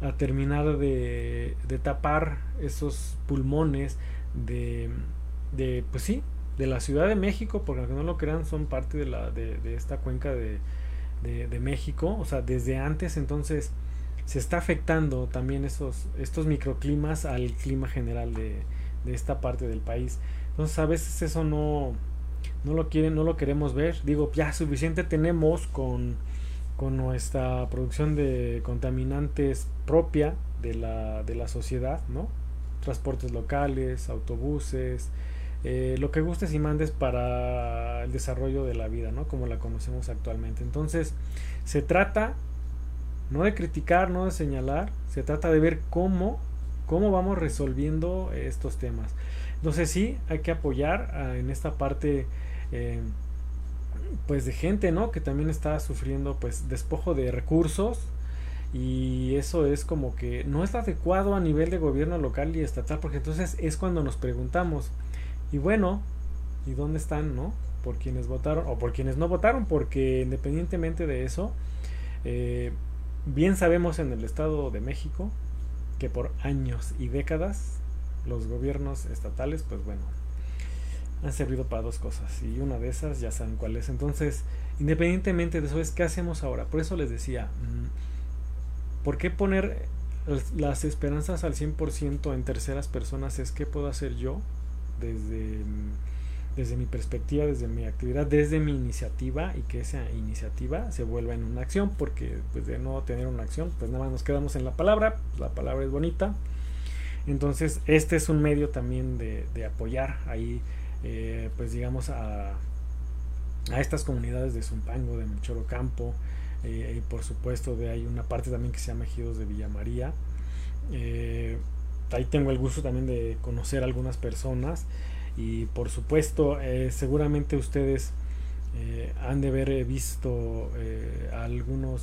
a terminar de, de, tapar esos pulmones de, de, pues sí, de la Ciudad de México, porque aunque no lo crean, son parte de, la, de, de esta cuenca de, de, México, o sea, desde antes, entonces se está afectando también esos, estos microclimas al clima general de, de esta parte del país. Entonces a veces eso no, no lo quieren, no lo queremos ver. Digo, ya suficiente tenemos con, con nuestra producción de contaminantes propia de la, de la sociedad, ¿no? Transportes locales, autobuses, eh, lo que gustes y mandes para el desarrollo de la vida, ¿no? Como la conocemos actualmente. Entonces, se trata no de criticar, no de señalar, se trata de ver cómo, cómo vamos resolviendo estos temas. Entonces sí, hay que apoyar en esta parte eh, pues de gente, ¿no? Que también está sufriendo pues despojo de recursos y eso es como que no es adecuado a nivel de gobierno local y estatal porque entonces es cuando nos preguntamos y bueno, ¿y dónde están, no? Por quienes votaron o por quienes no votaron porque independientemente de eso eh, bien sabemos en el Estado de México que por años y décadas los gobiernos estatales, pues bueno, han servido para dos cosas y una de esas ya saben cuál es. Entonces, independientemente de eso, es qué hacemos ahora. Por eso les decía, mm, ¿por qué poner las esperanzas al 100% en terceras personas? Es qué puedo hacer yo desde, desde mi perspectiva, desde mi actividad, desde mi iniciativa y que esa iniciativa se vuelva en una acción, porque pues de no tener una acción, pues nada más nos quedamos en la palabra, la palabra es bonita, entonces, este es un medio también de, apoyar ahí, eh, pues digamos, a, a, estas comunidades de Zumpango, de Melchoro Campo, eh, y por supuesto de hay una parte también que se llama Ejidos de Villa María. Eh, ahí tengo el gusto también de conocer a algunas personas y por supuesto seguramente ustedes han de haber visto algunos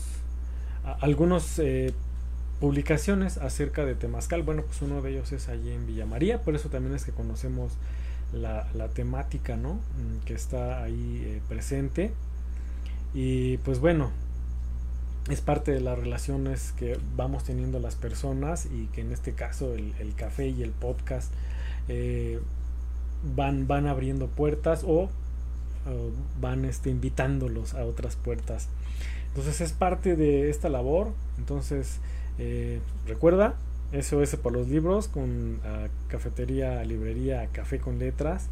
algunos publicaciones acerca de Temazcal. Bueno, pues uno de ellos es allí en Villa María, por eso también es que conocemos la, temática, ¿no? Mm, que está ahí eh, presente. Y pues bueno, es parte de las relaciones que vamos teniendo las personas y que en este caso el, café y el podcast eh, van, van abriendo puertas o, van este, invitándolos a otras puertas. Entonces es parte de esta labor. Entonces eh, recuerda, SOS por los libros con cafetería, librería, café con letras.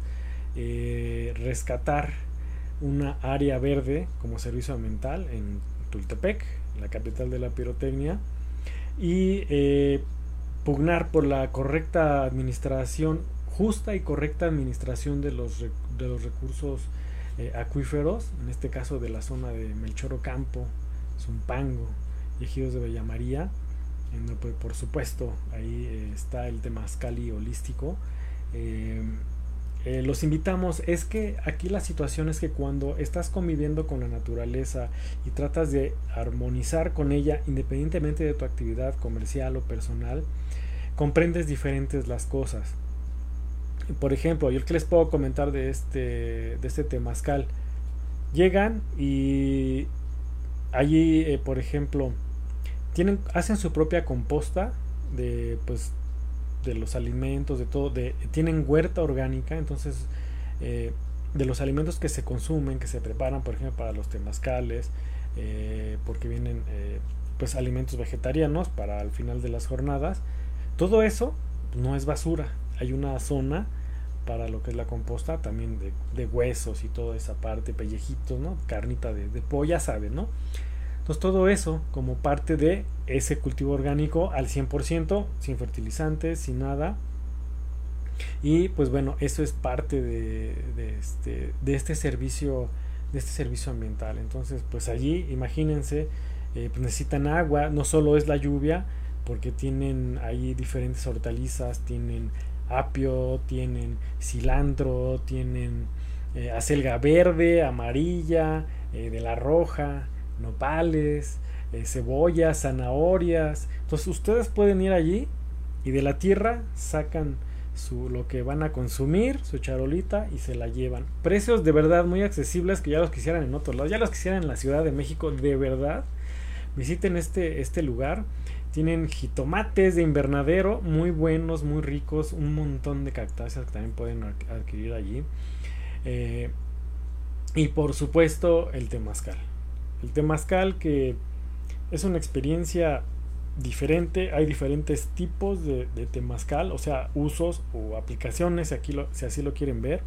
Eh, rescatar una área verde como servicio ambiental en Tultepec, la capital de la pirotecnia. Y eh, pugnar por la correcta administración, justa y correcta administración de los, de los recursos acuíferos, en este caso de la zona de Melchoro Campo, Zumpango y Ejidos de Bella María pues, por supuesto, ahí eh, está el temazcali holístico. Eh, eh, los invitamos, es que aquí la situación es que cuando estás conviviendo con la naturaleza y tratas de armonizar con ella, independientemente de tu actividad comercial o personal, comprendes diferentes las cosas. Por ejemplo, yo que les puedo comentar de este, de este temazcal, llegan y allí, por ejemplo, tienen, hacen su propia composta de, pues, de los alimentos, de todo, de, tienen huerta orgánica, entonces, eh, de los alimentos que se consumen, que se preparan, por ejemplo, para los temazcales, eh, porque vienen, eh, pues, alimentos vegetarianos para el final de las jornadas, todo eso no es basura, hay una zona para lo que es la composta, también de, huesos y toda esa parte, pellejitos, ¿no? Carnita de, de polla, ¿saben, no? Todo eso como parte de ese cultivo orgánico al 100%, sin fertilizantes, sin nada. Y pues bueno, eso es parte de, este, de este servicio de este servicio ambiental. Entonces, pues allí, imagínense, eh, pues necesitan agua, no solo es la lluvia, porque tienen ahí diferentes hortalizas, tienen apio, tienen cilantro, tienen eh, acelga verde, amarilla, eh, de la roja, nopales, eh, cebollas, zanahorias. Entonces ustedes pueden ir allí y de la tierra sacan su, lo que van a consumir, su charolita y se la llevan. Precios de verdad muy accesibles que ya los quisieran en otros lados, ya los quisieran en la Ciudad de México, de verdad. Visiten este, este lugar. Tienen jitomates de invernadero muy buenos, muy ricos, un montón de cactáceas que también pueden adquirir allí. Eh, y por supuesto el temazcal. El temazcal que es una experiencia diferente, hay diferentes tipos de, temazcal, o sea, usos o aplicaciones, aquí si así lo quieren ver.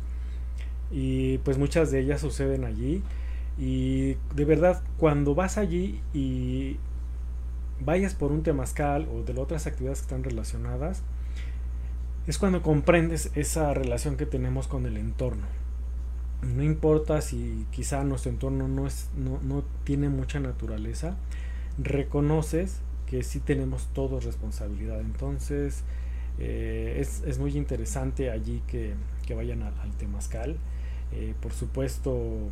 Y pues muchas de ellas suceden allí. Y de verdad, cuando vas allí y vayas por un temazcal o de otras actividades que están relacionadas, es cuando comprendes esa relación que tenemos con el entorno. No importa si quizá nuestro entorno no, es, no, no tiene mucha naturaleza, reconoces que sí tenemos todos responsabilidad. Entonces, eh, es, es, muy interesante allí que, que vayan al, al Temazcal. Eh, por supuesto,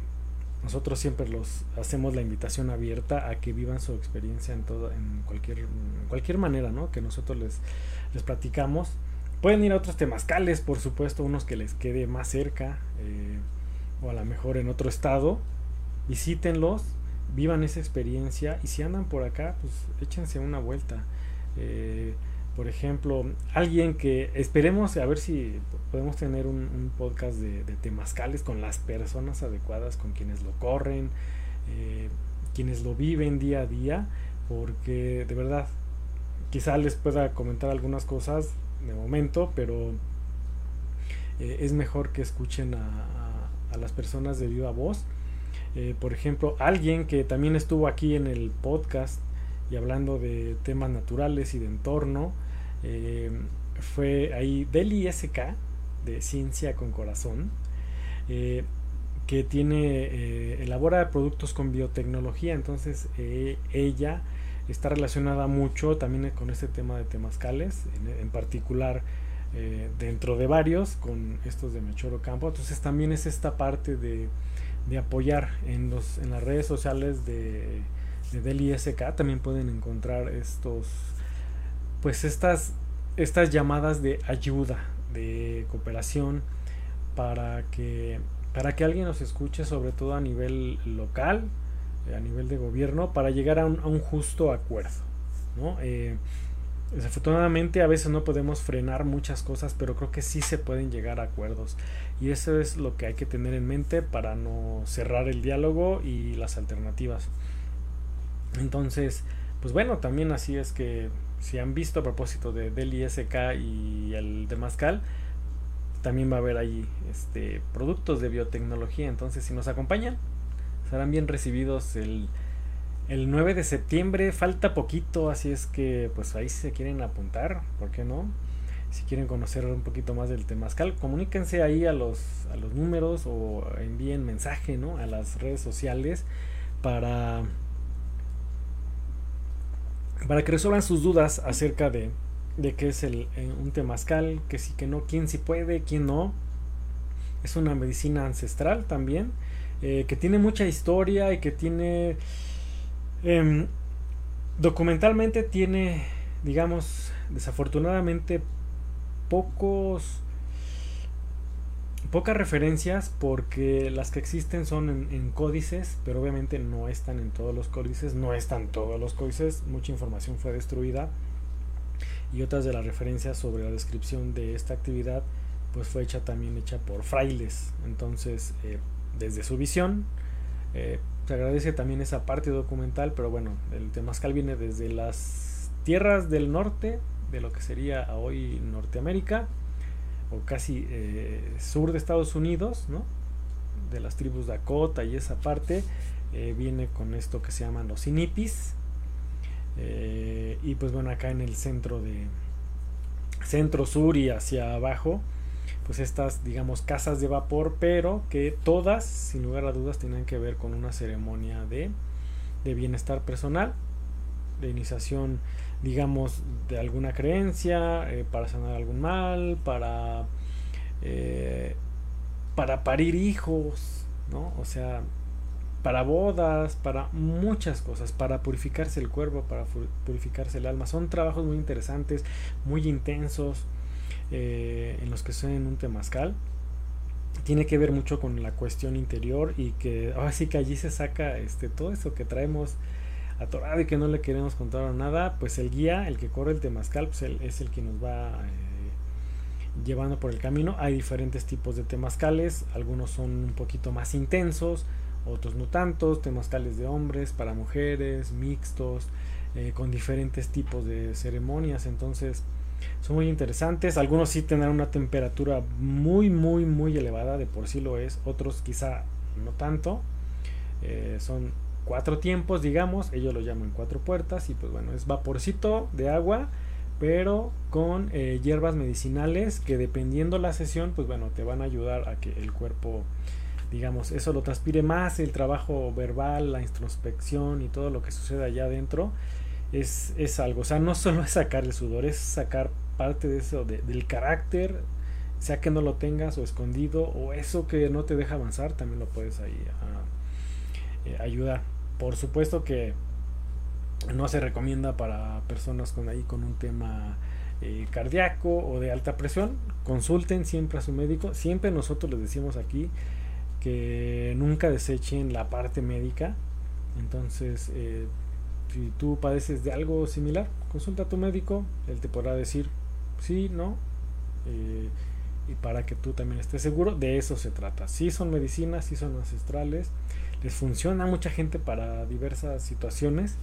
nosotros siempre los hacemos la invitación abierta a que vivan su experiencia en todo, en cualquier, cualquier manera, ¿no? Que nosotros les, les platicamos. Pueden ir a otros temazcales, por supuesto, unos que les quede más cerca, eh, o a lo mejor en otro estado. Visítenlos, vivan esa experiencia y si andan por acá, pues échense una vuelta. Eh, por ejemplo, alguien que esperemos a ver si podemos tener un, podcast de, de, temazcales con las personas adecuadas, con quienes lo corren, eh, quienes lo viven día a día, porque de verdad, quizá les pueda comentar algunas cosas de momento, pero eh, es mejor que escuchen a, a, las personas de viva voz. Eh, por ejemplo, alguien que también estuvo aquí en el podcast y hablando de temas naturales y de entorno, eh, fue ahí del ISK, de Ciencia con Corazón, eh, que tiene, elabora productos con biotecnología, entonces ella está relacionada mucho también con este tema de temazcales, en, en particular dentro de varios, con estos de Mechoro Campo, entonces también es esta parte de de apoyar en, los, en las redes sociales de, de Del ISK también pueden encontrar estos pues estas estas llamadas de ayuda de cooperación para que para que alguien nos escuche sobre todo a nivel local eh, a nivel de gobierno para llegar a un, a un justo acuerdo ¿no? Eh, Desafortunadamente a veces no podemos frenar muchas cosas, pero creo que sí se pueden llegar a acuerdos. Y eso es lo que hay que tener en mente para no cerrar el diálogo y las alternativas. Entonces, pues bueno, también así es que si han visto a propósito de, del ISK y el de Mascal, también va a haber ahí este, productos de biotecnología. Entonces, si nos acompañan, serán bien recibidos el el 9 de septiembre falta poquito, así es que pues ahí si se quieren apuntar, ¿por qué no? Si quieren conocer un poquito más del temazcal, comuníquense ahí a los, a los números o envíen mensaje ¿no? a las redes sociales para, para que resuelvan sus dudas acerca de, de qué es el, eh, un temazcal, que sí, que no, quién sí puede, quién no. Es una medicina ancestral también, eh, que tiene mucha historia y que tiene Em, documentalmente tiene, digamos, desafortunadamente pocos pocas referencias porque las que existen son en, códices, pero obviamente no están en todos los códices, no están todos los códices, mucha información fue destruida y otras de las referencias sobre la descripción de esta actividad pues fue hecha también hecha por frailes, entonces eh, desde su visión eh, se agradece también esa parte documental, pero bueno, el Temazcal viene desde las tierras del norte, de lo que sería hoy Norteamérica, o casi eh, sur de Estados Unidos, ¿no? de las tribus Dakota y esa parte, eh, viene con esto que se llaman los inipis, eh, y pues bueno, acá en el centro de centro sur y hacia abajo, pues estas, digamos, casas de vapor, pero que todas, sin lugar a dudas, tienen que ver con una ceremonia de, de bienestar personal, de iniciación, digamos, de alguna creencia, eh, para sanar algún mal, para, eh, para parir hijos, ¿no? O sea, para bodas, para muchas cosas, para purificarse el cuerpo, para purificarse el alma. Son trabajos muy interesantes, muy intensos eh, en los que son en un temazcal tiene que ver mucho con la cuestión interior y que ahora sí que allí se saca este todo eso que traemos atorado y que no le queremos contar nada pues el guía el que corre el temazcal pues es el que nos va eh, llevando por el camino. Hay diferentes tipos de temazcales algunos son un poquito más intensos otros no tantos temazcales de hombres para mujeres mixtos eh, con diferentes tipos de ceremonias. Entonces son muy interesantes. Algunos sí tendrán una temperatura muy, muy, muy elevada, de por sí lo es. Otros quizá no tanto. Eh, son cuatro tiempos, digamos. Ellos lo llaman cuatro puertas. Y pues bueno, es vaporcito de agua, pero con eh, hierbas medicinales que dependiendo la sesión, pues bueno, te van a ayudar a que el cuerpo digamos, eso lo transpire más, el trabajo verbal, la introspección y todo lo que sucede allá adentro, es, es algo, o sea, no solo es sacar el sudor, es sacar parte de eso, del carácter, sea que no lo tengas o escondido, o eso que no te deja avanzar, también lo puedes ahí eh, ayudar. Por supuesto que no se recomienda para personas con ahí con un tema eh, cardíaco o de alta presión. Consulten siempre a su médico. Siempre nosotros les decimos aquí que nunca desechen la parte médica. Entonces, eh, si tú padeces de algo similar, consulta a tu médico, él te podrá decir sí, no, eh, y para que tú también estés seguro, de eso se trata. Sí son medicinas, sí son ancestrales, les funciona a mucha gente para diversas situaciones,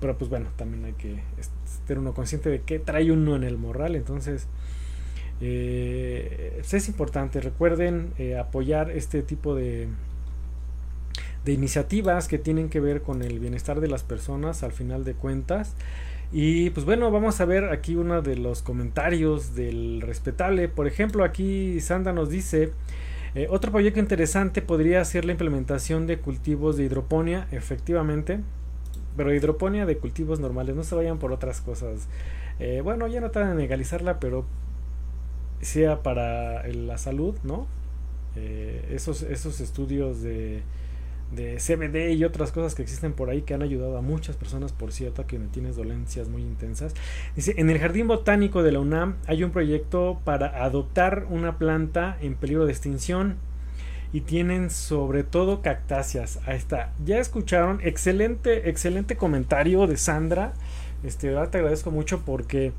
pero pues bueno, también hay que estar uno consciente de qué trae uno en el morral, entonces... Eh, es importante, recuerden eh, apoyar este tipo de, de iniciativas que tienen que ver con el bienestar de las personas al final de cuentas. Y pues bueno, vamos a ver aquí uno de los comentarios del respetable. Por ejemplo, aquí Sandra nos dice, eh, otro proyecto interesante podría ser la implementación de cultivos de hidroponía, efectivamente. Pero hidroponía de cultivos normales, no se vayan por otras cosas. Eh, bueno, ya no tratan de legalizarla, pero sea para la salud, ¿no? Eh, esos, esos estudios de de CBD y otras cosas que existen por ahí que han ayudado a muchas personas, por cierto, que tienes dolencias muy intensas. Dice, en el Jardín Botánico de la UNAM hay un proyecto para adoptar una planta en peligro de extinción y tienen sobre todo cactáceas. Ahí está. Ya escucharon, excelente, excelente comentario de Sandra. Este, te agradezco mucho porque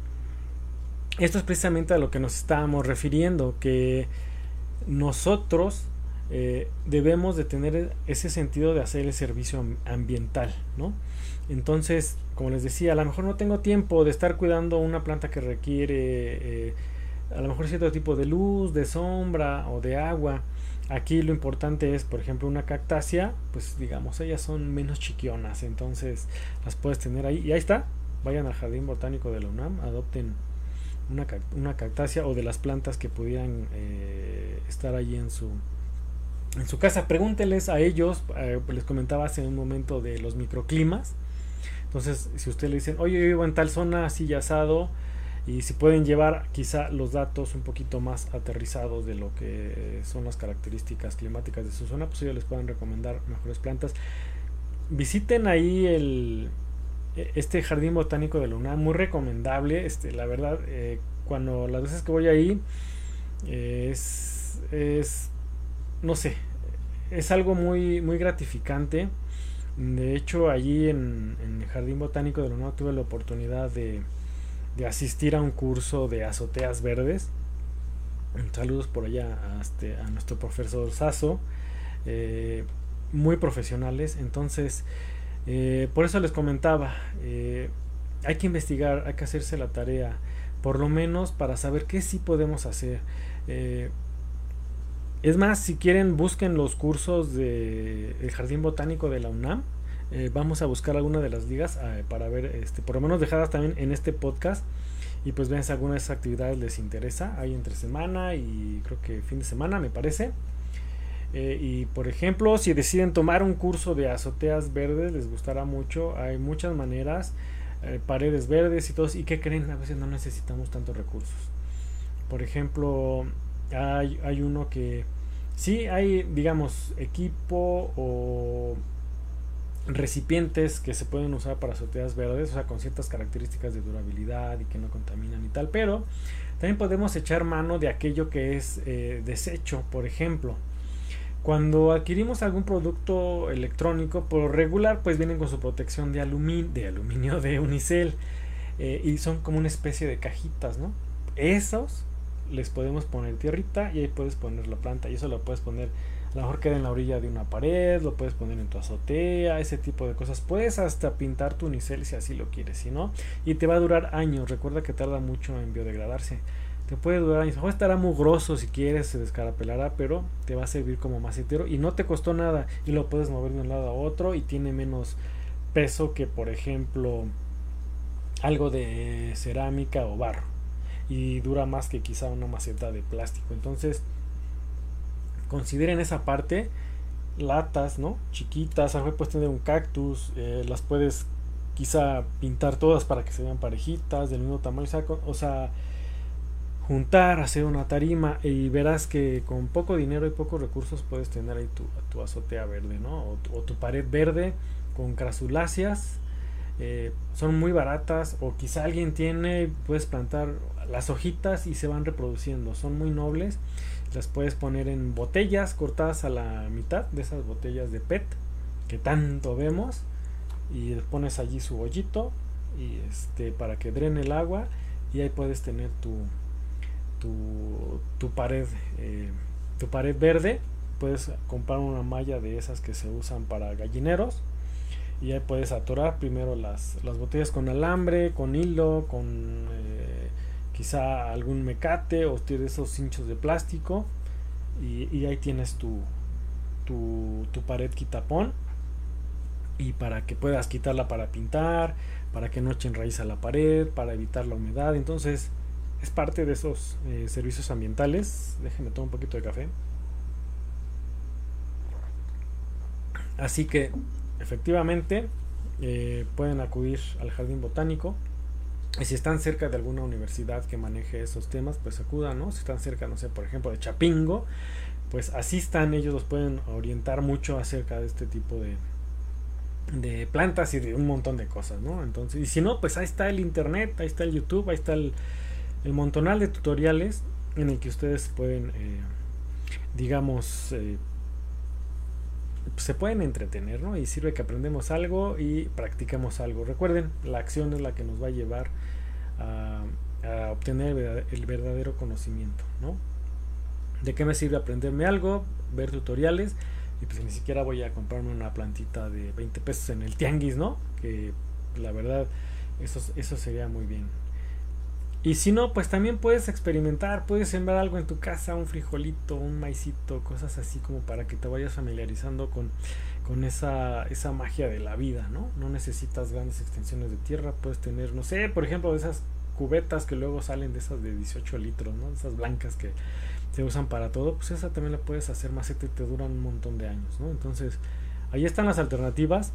esto es precisamente a lo que nos estábamos refiriendo, que nosotros eh, debemos de tener ese sentido de hacer el servicio ambiental, ¿no? Entonces, como les decía, a lo mejor no tengo tiempo de estar cuidando una planta que requiere eh, a lo mejor cierto tipo de luz, de sombra o de agua. Aquí lo importante es, por ejemplo, una cactácea, pues digamos, ellas son menos chiquionas, entonces las puedes tener ahí. Y ahí está, vayan al Jardín Botánico de la UNAM, adopten una, una cactácea o de las plantas que pudieran eh, estar allí en su, en su casa. Pregúnteles a ellos, eh, les comentaba hace un momento de los microclimas. Entonces, si ustedes le dicen, oye, yo vivo en tal zona así ya asado, y si pueden llevar quizá los datos un poquito más aterrizados de lo que son las características climáticas de su zona, pues ellos les pueden recomendar mejores plantas. Visiten ahí el e, este jardín botánico de Luna, muy recomendable. Este, la verdad, eh, cuando las veces que voy ahí eh, es, es no sé, es algo muy, muy gratificante. De hecho, allí en, el Jardín Botánico de la tuve la oportunidad de, de, asistir a un curso de azoteas verdes. Saludos por allá a, este, a nuestro profesor Sasso. Eh, muy profesionales. Entonces, eh, por eso les comentaba, eh, hay que investigar, hay que hacerse la tarea, por lo menos para saber qué sí podemos hacer. Es más, si quieren, busquen los cursos del el Jardín Botánico de la UNAM. Eh, vamos a buscar alguna de las ligas eh, para ver, este, por lo menos dejadas también en este podcast. Y pues vean si alguna de esas actividades les interesa. Hay entre semana y creo que fin de semana, me parece. Eh, y por ejemplo, si deciden tomar un curso de azoteas verdes, les gustará mucho. Hay muchas maneras, paredes verdes y todos. ¿Y qué creen? A veces no necesitamos tantos recursos. Por ejemplo, hay, uno que sí hay, digamos, equipo o recipientes que se pueden usar para azoteas verdes, o sea, con ciertas características de durabilidad y que no contaminan y tal, pero también podemos echar mano de aquello que es eh, desecho, por ejemplo. Cuando adquirimos algún producto electrónico, por regular, pues vienen con su protección de, aluminio, de aluminio, de unicel, eh, y son como una especie de cajitas, ¿no? Esos les podemos poner tierrita y ahí puedes poner la planta, y eso lo puedes poner a lo mejor queda en la orilla de una pared, lo puedes poner en tu azotea, ese tipo de cosas. Puedes hasta pintar tu unicel si así lo quieres, si no, y te va a durar años. Recuerda que tarda mucho en biodegradarse. Te puede durar años. O estará mugroso si quieres, se descarapelará, pero te va a servir como macetero y no te costó nada y lo puedes mover de un lado a otro y tiene menos peso que, por ejemplo, algo de cerámica o barro y dura más que quizá una maceta de plástico. Entonces, consideren esa parte latas no chiquitas a lo mejor puedes tener un cactus eh, las puedes quizá pintar todas para que se vean parejitas del mismo tamaño o sea juntar hacer una tarima y verás que con poco dinero y pocos recursos puedes tener ahí tu, tu azotea verde no o, tu pared verde con crasuláceas eh, son muy baratas o quizá alguien tiene puedes plantar las hojitas y se van reproduciendo. Son muy nobles. Las puedes poner en botellas cortadas a la mitad de esas botellas de PET que tanto vemos y pones allí su hoyito y este para que drene el agua y ahí puedes tener tu tu, pared eh, tu pared verde. Puedes comprar una malla de esas que se usan para gallineros y ahí puedes atorar primero las, las botellas con alambre con hilo con eh, quizá algún mecate o tienes esos hinchos de plástico y, ahí tienes tu, tu, tu, pared quitapón y para que puedas quitarla para pintar, para que no echen raíz a la pared, para evitar la humedad. Entonces es parte de esos eh, servicios ambientales. Déjenme tomar un poquito de café. Así que efectivamente eh, pueden acudir al jardín botánico y si están cerca de alguna universidad que maneje esos temas, pues acudan, ¿no? Si están cerca, no sé, por ejemplo, de Chapingo, pues asistan, ellos los pueden orientar mucho acerca de este tipo de, de plantas y de un montón de cosas, ¿no? Entonces, y si no, pues ahí está el internet, ahí está el YouTube, ahí está el, el montonal de tutoriales en el que ustedes pueden, eh, digamos, eh, se pueden entretener, ¿no? Y sirve que aprendemos algo y practicamos algo. Recuerden, la acción es la que nos va a llevar a, obtener el verdadero conocimiento, ¿no? ¿De qué me sirve aprenderme algo? Ver tutoriales y pues ni siquiera voy a comprarme una plantita de 20 pesos en el tianguis, ¿no? Que la verdad eso, eso sería muy bien. Y si no, pues también puedes experimentar, puedes sembrar algo en tu casa, un frijolito, un maicito, cosas así como para que te vayas familiarizando con, con esa, esa magia de la vida, ¿no? No necesitas grandes extensiones de tierra, puedes tener, no sé, por ejemplo, esas cubetas que luego salen de esas de 18 litros, ¿no? Esas blancas que se usan para todo, pues esa también la puedes hacer maceta y te duran un montón de años, ¿no? Entonces, ahí están las alternativas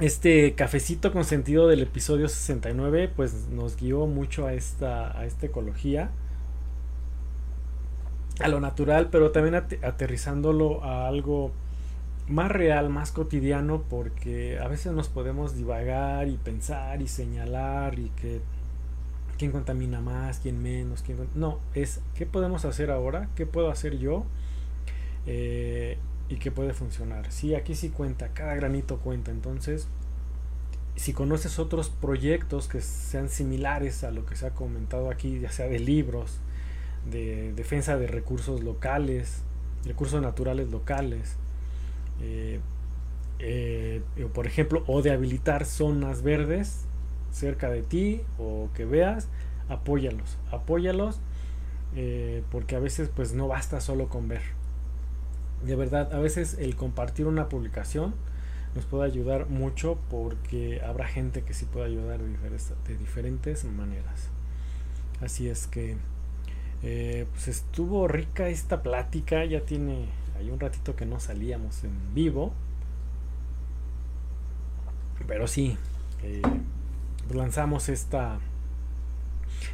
este cafecito con sentido del episodio 69 pues nos guió mucho a esta, a esta ecología, a lo natural, pero también aterrizándolo a algo más real, más cotidiano, porque a veces nos podemos divagar y pensar y señalar y que quién contamina más, quién menos, quién... No, es qué podemos hacer ahora, qué puedo hacer yo. Eh, y que puede funcionar. Sí, aquí sí cuenta, cada granito cuenta. Entonces, si conoces otros proyectos que sean similares a lo que se ha comentado aquí, ya sea de libros, de defensa de recursos locales, recursos naturales locales, eh, eh, por ejemplo, o de habilitar zonas verdes cerca de ti o que veas, apóyalos, apóyalos, eh, porque a veces pues no basta solo con ver de verdad, a veces el compartir una publicación nos puede ayudar mucho porque habrá gente que sí puede ayudar de diferentes, maneras. Así es que eh, pues estuvo rica esta plática, ya tiene hay un ratito que no salíamos en vivo. Pero sí, eh, lanzamos esta,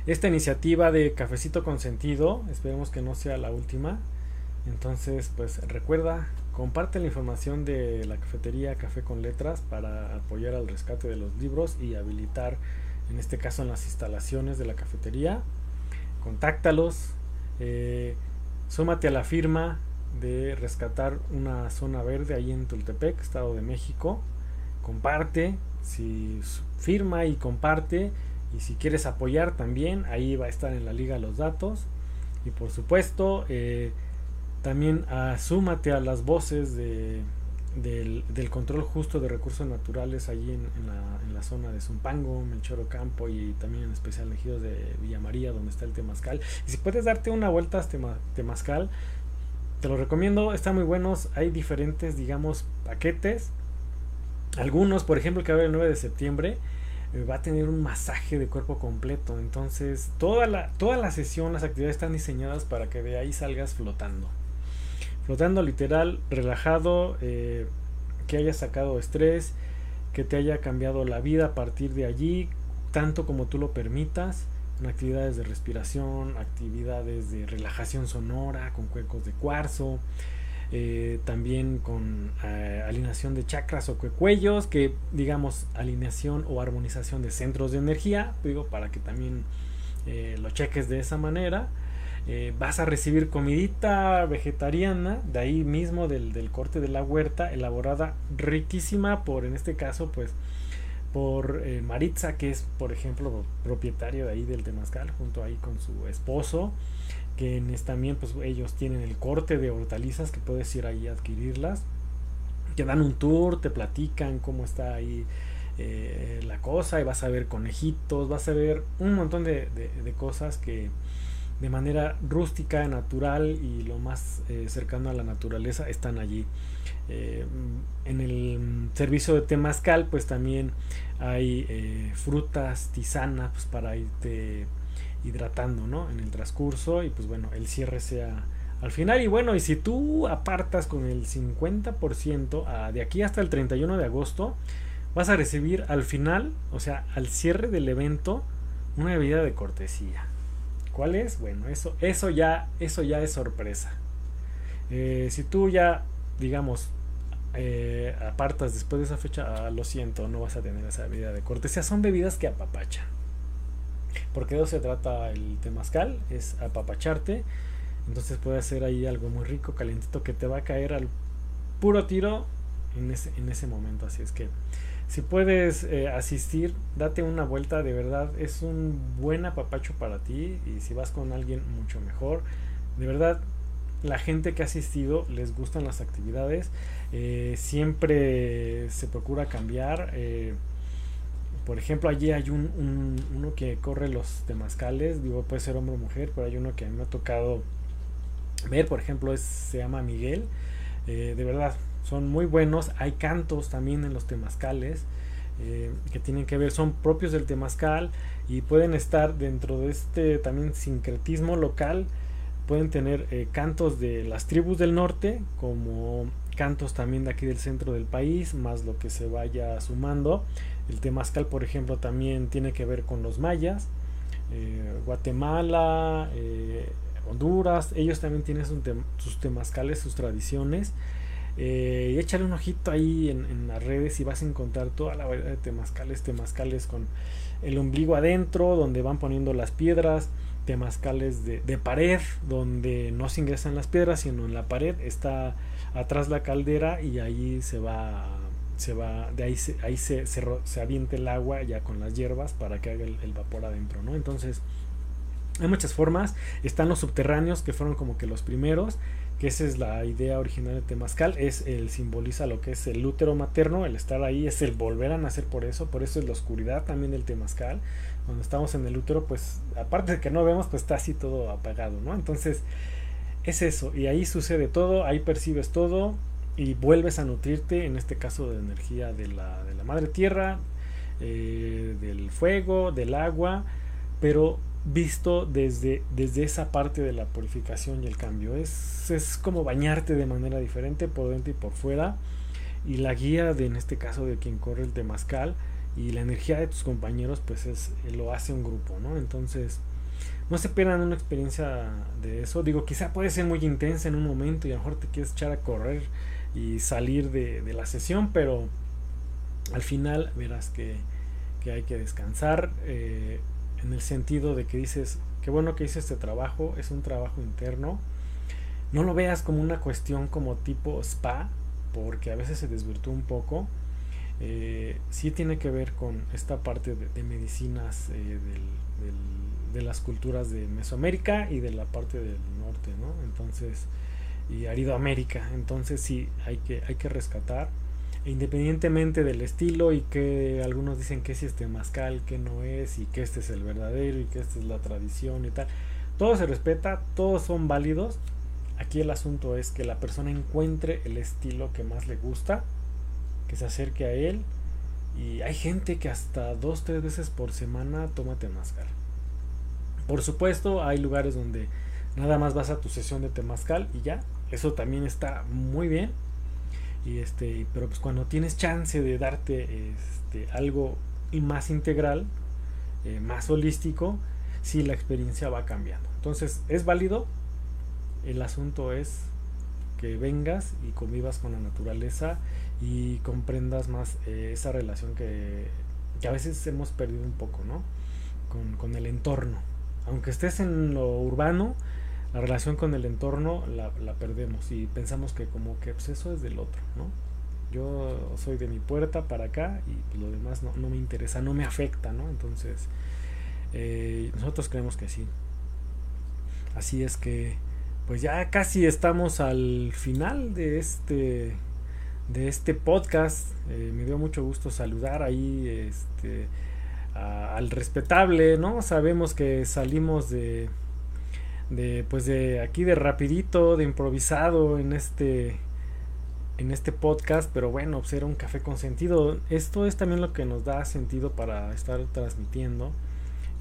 esta iniciativa de cafecito con sentido. Esperemos que no sea la última. Entonces, pues recuerda comparte la información de la cafetería Café con Letras para apoyar al rescate de los libros y habilitar, en este caso en las instalaciones de la cafetería. Contáctalos, eh, súmate a la firma de rescatar una zona verde ahí en Tultepec, Estado de México. Comparte, si firma y comparte. Y si quieres apoyar también, ahí va a estar en la liga los datos. Y por supuesto, eh, también asúmate a las voces de, del, control justo de recursos naturales allí en, la, zona de Zumpango, Melchoro Campo y también en especial elegidos de Villa María, donde está el Temazcal. Y si puedes darte una vuelta a Temazcal, te lo recomiendo, están muy buenos. Hay diferentes, digamos, paquetes. Algunos, por ejemplo, que va a haber el 9 de septiembre, eh, va a tener un masaje de cuerpo completo. Entonces, toda la, toda la sesión, las actividades están diseñadas para que de ahí salgas flotando. Flotando literal, relajado, eh, que hayas sacado estrés, que te haya cambiado la vida a partir de allí, tanto como tú lo permitas actividades de respiración, actividades de relajación sonora con cuecos de cuarzo, eh, también con eh, alineación de chakras o cuellos, que digamos alineación o armonización de centros de energía, digo, para que también lo cheques de esa manera. Vas a recibir comidita vegetariana, de ahí mismo del, del corte de la huerta, elaborada riquísima por, en este caso, pues por eh, Maritza, que es, por ejemplo, propietario de ahí del Temazcal, junto ahí con su esposo, que también, pues ellos tienen el corte de hortalizas que puedes ir ahí a adquirirlas. Te dan un tour, te platican cómo está ahí eh, la cosa y vas a ver conejitos, vas a ver un montón de, cosas que de manera rústica, natural y lo más eh, cercano a la naturaleza están allí. en el servicio de Temazcal, pues también hay eh, frutas, tisanas pues, para irte hidratando ¿no? en el transcurso y pues bueno, el cierre sea al final y bueno, y si tú apartas con el 50% ah, de aquí hasta el 31 de agosto, vas a recibir al final, o sea, al cierre del evento, una bebida de cortesía. ¿Cuál es? Bueno, eso, eso, ya, eso ya es sorpresa. Eh, si tú ya, digamos, eh, apartas después de esa fecha, ah, lo siento, no vas a tener esa bebida de cortesía. Son bebidas que apapachan. Porque de eso se trata el temazcal, es apapacharte. Entonces puede ser ahí algo muy rico, calientito, que te va a caer al puro tiro en ese, en ese momento. Así es que si puedes eh, asistir, date una vuelta, de verdad es un buen apapacho para ti. Y si vas con alguien, mucho mejor. De verdad, la gente que ha asistido les gustan las actividades. Eh, siempre se procura cambiar. Eh, por ejemplo, allí hay un, uno que corre los temazcales, digo, puede ser hombre o mujer, pero hay uno que a mí me ha tocado ver, por ejemplo, es, se llama Miguel. De verdad, son muy buenos. Hay cantos también en los temazcales que tienen que ver, son propios del temazcal y pueden estar dentro de este también sincretismo local pueden tener eh, cantos de las tribus del norte, como cantos también de aquí del centro del país, más lo que se vaya sumando. El temazcal, por ejemplo, también tiene que ver con los mayas, eh, Guatemala, eh, Honduras, ellos también tienen sus, temazcales, sus tradiciones. Y échale un ojito ahí en, las redes y vas a encontrar toda la variedad de temazcales, temazcales con el ombligo adentro, donde van poniendo las piedras, temazcales de, pared donde no se ingresan las piedras sino en la pared está atrás la caldera y ahí se va se va de ahí se, ahí se, se, el agua ya con las hierbas para que haga el, el, vapor adentro no entonces hay muchas formas. Están los subterráneos que fueron como que los primeros que esa es la idea original de Temazcal, es el simboliza lo que es el útero materno, el estar ahí es el volver a nacer por eso, por eso es la oscuridad también del Temazcal, cuando estamos en el útero, pues aparte de que no vemos, pues está así todo apagado, ¿no? Entonces es eso, y ahí sucede todo, ahí percibes todo y vuelves a nutrirte, en este caso de energía de la, de la madre tierra, eh, del fuego, del agua, pero visto desde, desde esa parte de la purificación y el cambio. Es, es como bañarte de manera diferente por dentro y por fuera. Y la guía de, en este caso, de quien corre el temazcal y la energía de tus compañeros, pues es, lo hace un grupo, ¿no? Entonces, no se pierdan una experiencia de eso. Digo, quizá puede ser muy intensa en un momento y a lo mejor te quieres echar a correr y salir de, de la sesión, pero al final verás que, que hay que descansar eh, en el sentido de que dices, qué bueno que hice este trabajo, es un trabajo interno. No lo veas como una cuestión como tipo spa, porque a veces se desvirtúa un poco. Eh, sí tiene que ver con esta parte de, medicinas eh, de las culturas de Mesoamérica y de la parte del norte, ¿no? Entonces, y Aridoamérica. Entonces sí, hay que, hay que rescatar independientemente del estilo y que algunos dicen que es este mascal, que no es y que este es el verdadero y que esta es la tradición y tal. Todo se respeta, todos son válidos. Aquí el asunto es que la persona encuentre el estilo que más le gusta, que se acerque a él. Y hay gente que hasta dos, tres veces por semana toma temazcal. Por supuesto, hay lugares donde nada más vas a tu sesión de temazcal y ya. Eso también está muy bien y este, pero pues cuando tienes chance de darte este, algo más integral, eh, más holístico, sí la experiencia va cambiando. Entonces, ¿es válido? El asunto es que vengas y convivas con la naturaleza y comprendas más eh, esa relación que, a veces hemos perdido un poco, ¿no? Con el entorno. Aunque estés en lo urbano, la relación con el entorno la, perdemos y pensamos que como que pues, eso es del otro, ¿no? Yo soy de mi puerta para acá y pues, lo demás no, me interesa, no me afecta, ¿no? Entonces, eh, nosotros creemos que sí. Así es que, pues ya casi estamos al final de este de este podcast. Eh, me dio mucho gusto saludar ahí este, al respetable, ¿no? Sabemos que salimos de de pues de aquí de rapidito, de improvisado en este en este podcast, pero bueno, pues era un café con sentido. Esto es también lo que nos da sentido para estar transmitiendo.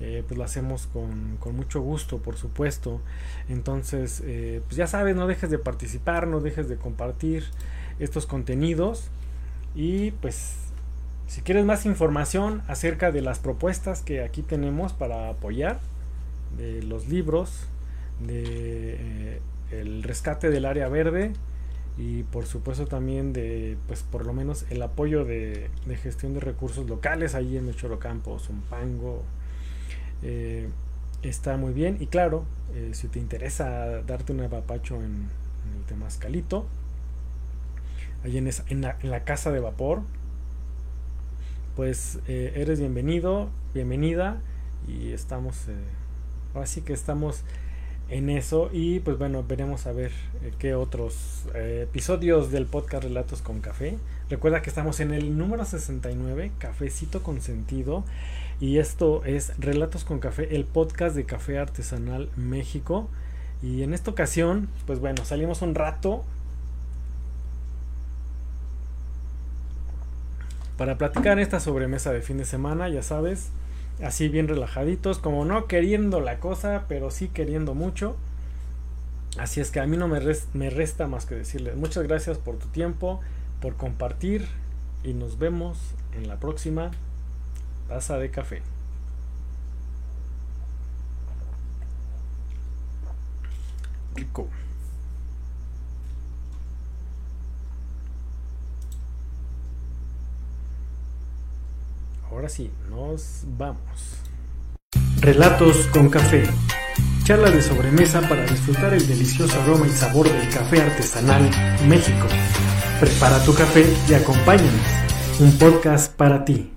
Eh, pues lo hacemos con, con, mucho gusto, por supuesto. Entonces, eh, pues ya sabes, no dejes de participar, no dejes de compartir estos contenidos. Y pues, si quieres más información acerca de las propuestas que aquí tenemos para apoyar, de los libros, de eh, el rescate del área verde y por supuesto también de pues por lo menos el apoyo de, gestión de recursos locales ahí en Mechorocampo, Zumpango eh, está muy bien. Y claro eh, si te interesa darte un apapacho en, en el Temascalito ahí en, en, la, casa de vapor pues eres bienvenido bienvenida y estamos así que estamos en eso y pues bueno veremos a ver eh, qué otros eh, episodios del podcast Relatos con Café. Recuerda que estamos en el número 69 Cafecito con Sentido y esto es Relatos con Café el podcast de Café Artesanal México. Y en esta ocasión pues bueno salimos un rato para platicar esta sobremesa de fin de semana ya sabes así bien relajaditos, como no queriendo la cosa, pero sí queriendo mucho. Así es que a mí no me, me resta más que decirles muchas gracias por tu tiempo, por compartir y nos vemos en la próxima taza de café. Rico. Ahora sí, nos vamos. Relatos con café. Charla de sobremesa para disfrutar el delicioso aroma y sabor del café artesanal México. Prepara tu café y acompáñanos. Un podcast para ti.